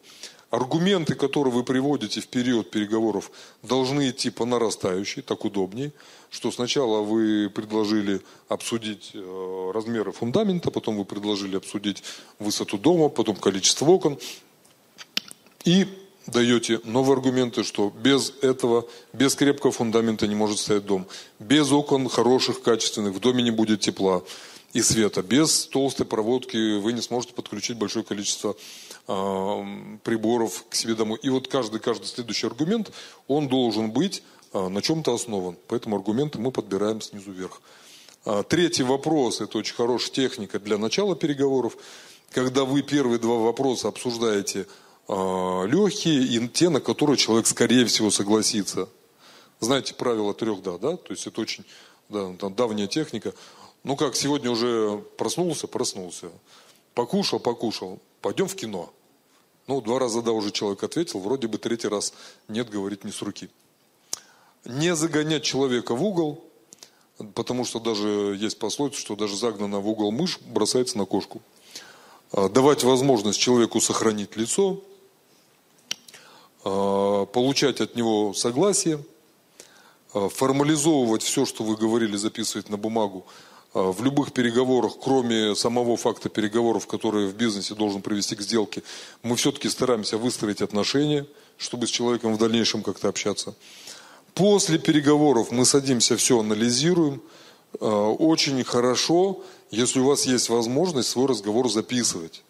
Аргументы, которые вы приводите в период переговоров, должны идти по нарастающей, так удобнее, что сначала вы предложили обсудить э, размеры фундамента, потом вы предложили обсудить высоту дома, потом количество окон. И даете новые аргументы, что без этого, без крепкого фундамента не может стоять дом. Без окон хороших, качественных, в доме не будет тепла и света. Без толстой проводки вы не сможете подключить большое количество приборов к себе домой. И вот каждый, каждый следующий аргумент, он должен быть э, на чем-то основан. Поэтому аргументы мы подбираем снизу вверх. Э, третий вопрос, это очень хорошая техника для начала переговоров. Когда вы первые два вопроса обсуждаете легкие и те, на которые человек скорее всего согласится. Знаете правило трех да, да? То есть это очень да, давняя техника. Ну как, сегодня уже проснулся, проснулся. Покушал, покушал. Пойдем в кино. Ну, два раза да уже человек ответил, вроде бы третий раз нет, говорить не с руки. Не загонять человека в угол, потому что даже есть пословица, что даже загнанная в угол мышь бросается на кошку. А, давать возможность человеку сохранить лицо, а, получать от него согласие, а, формализовывать все, что вы говорили, записывать на бумагу, в любых переговорах, кроме самого факта переговоров, которые в бизнесе должен привести к сделке, мы все-таки стараемся выстроить отношения, чтобы с человеком в дальнейшем как-то общаться. После переговоров мы садимся, все анализируем. А, очень хорошо, если у вас есть возможность свой разговор записывать.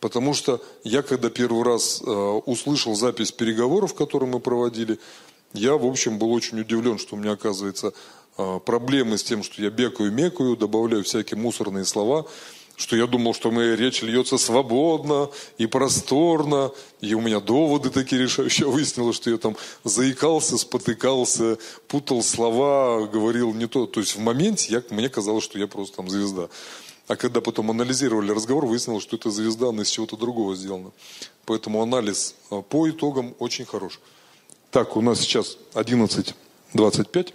Потому что я, когда первый раз а, услышал запись переговоров, которые мы проводили, я, в общем, был очень удивлен, что у меня, оказывается, проблемы с тем, что я бекаю, мекаю, добавляю всякие мусорные слова, что я думал, что моя речь льется свободно и просторно, и у меня доводы такие решающие. Я выяснилось, что я там заикался, спотыкался, путал слова, говорил не то. То есть в моменте я, мне казалось, что я просто там звезда. А когда потом анализировали разговор, выяснилось, что это звезда, она из чего-то другого сделана. Поэтому анализ а, по итогам очень хорош. Так, у нас сейчас 11.25.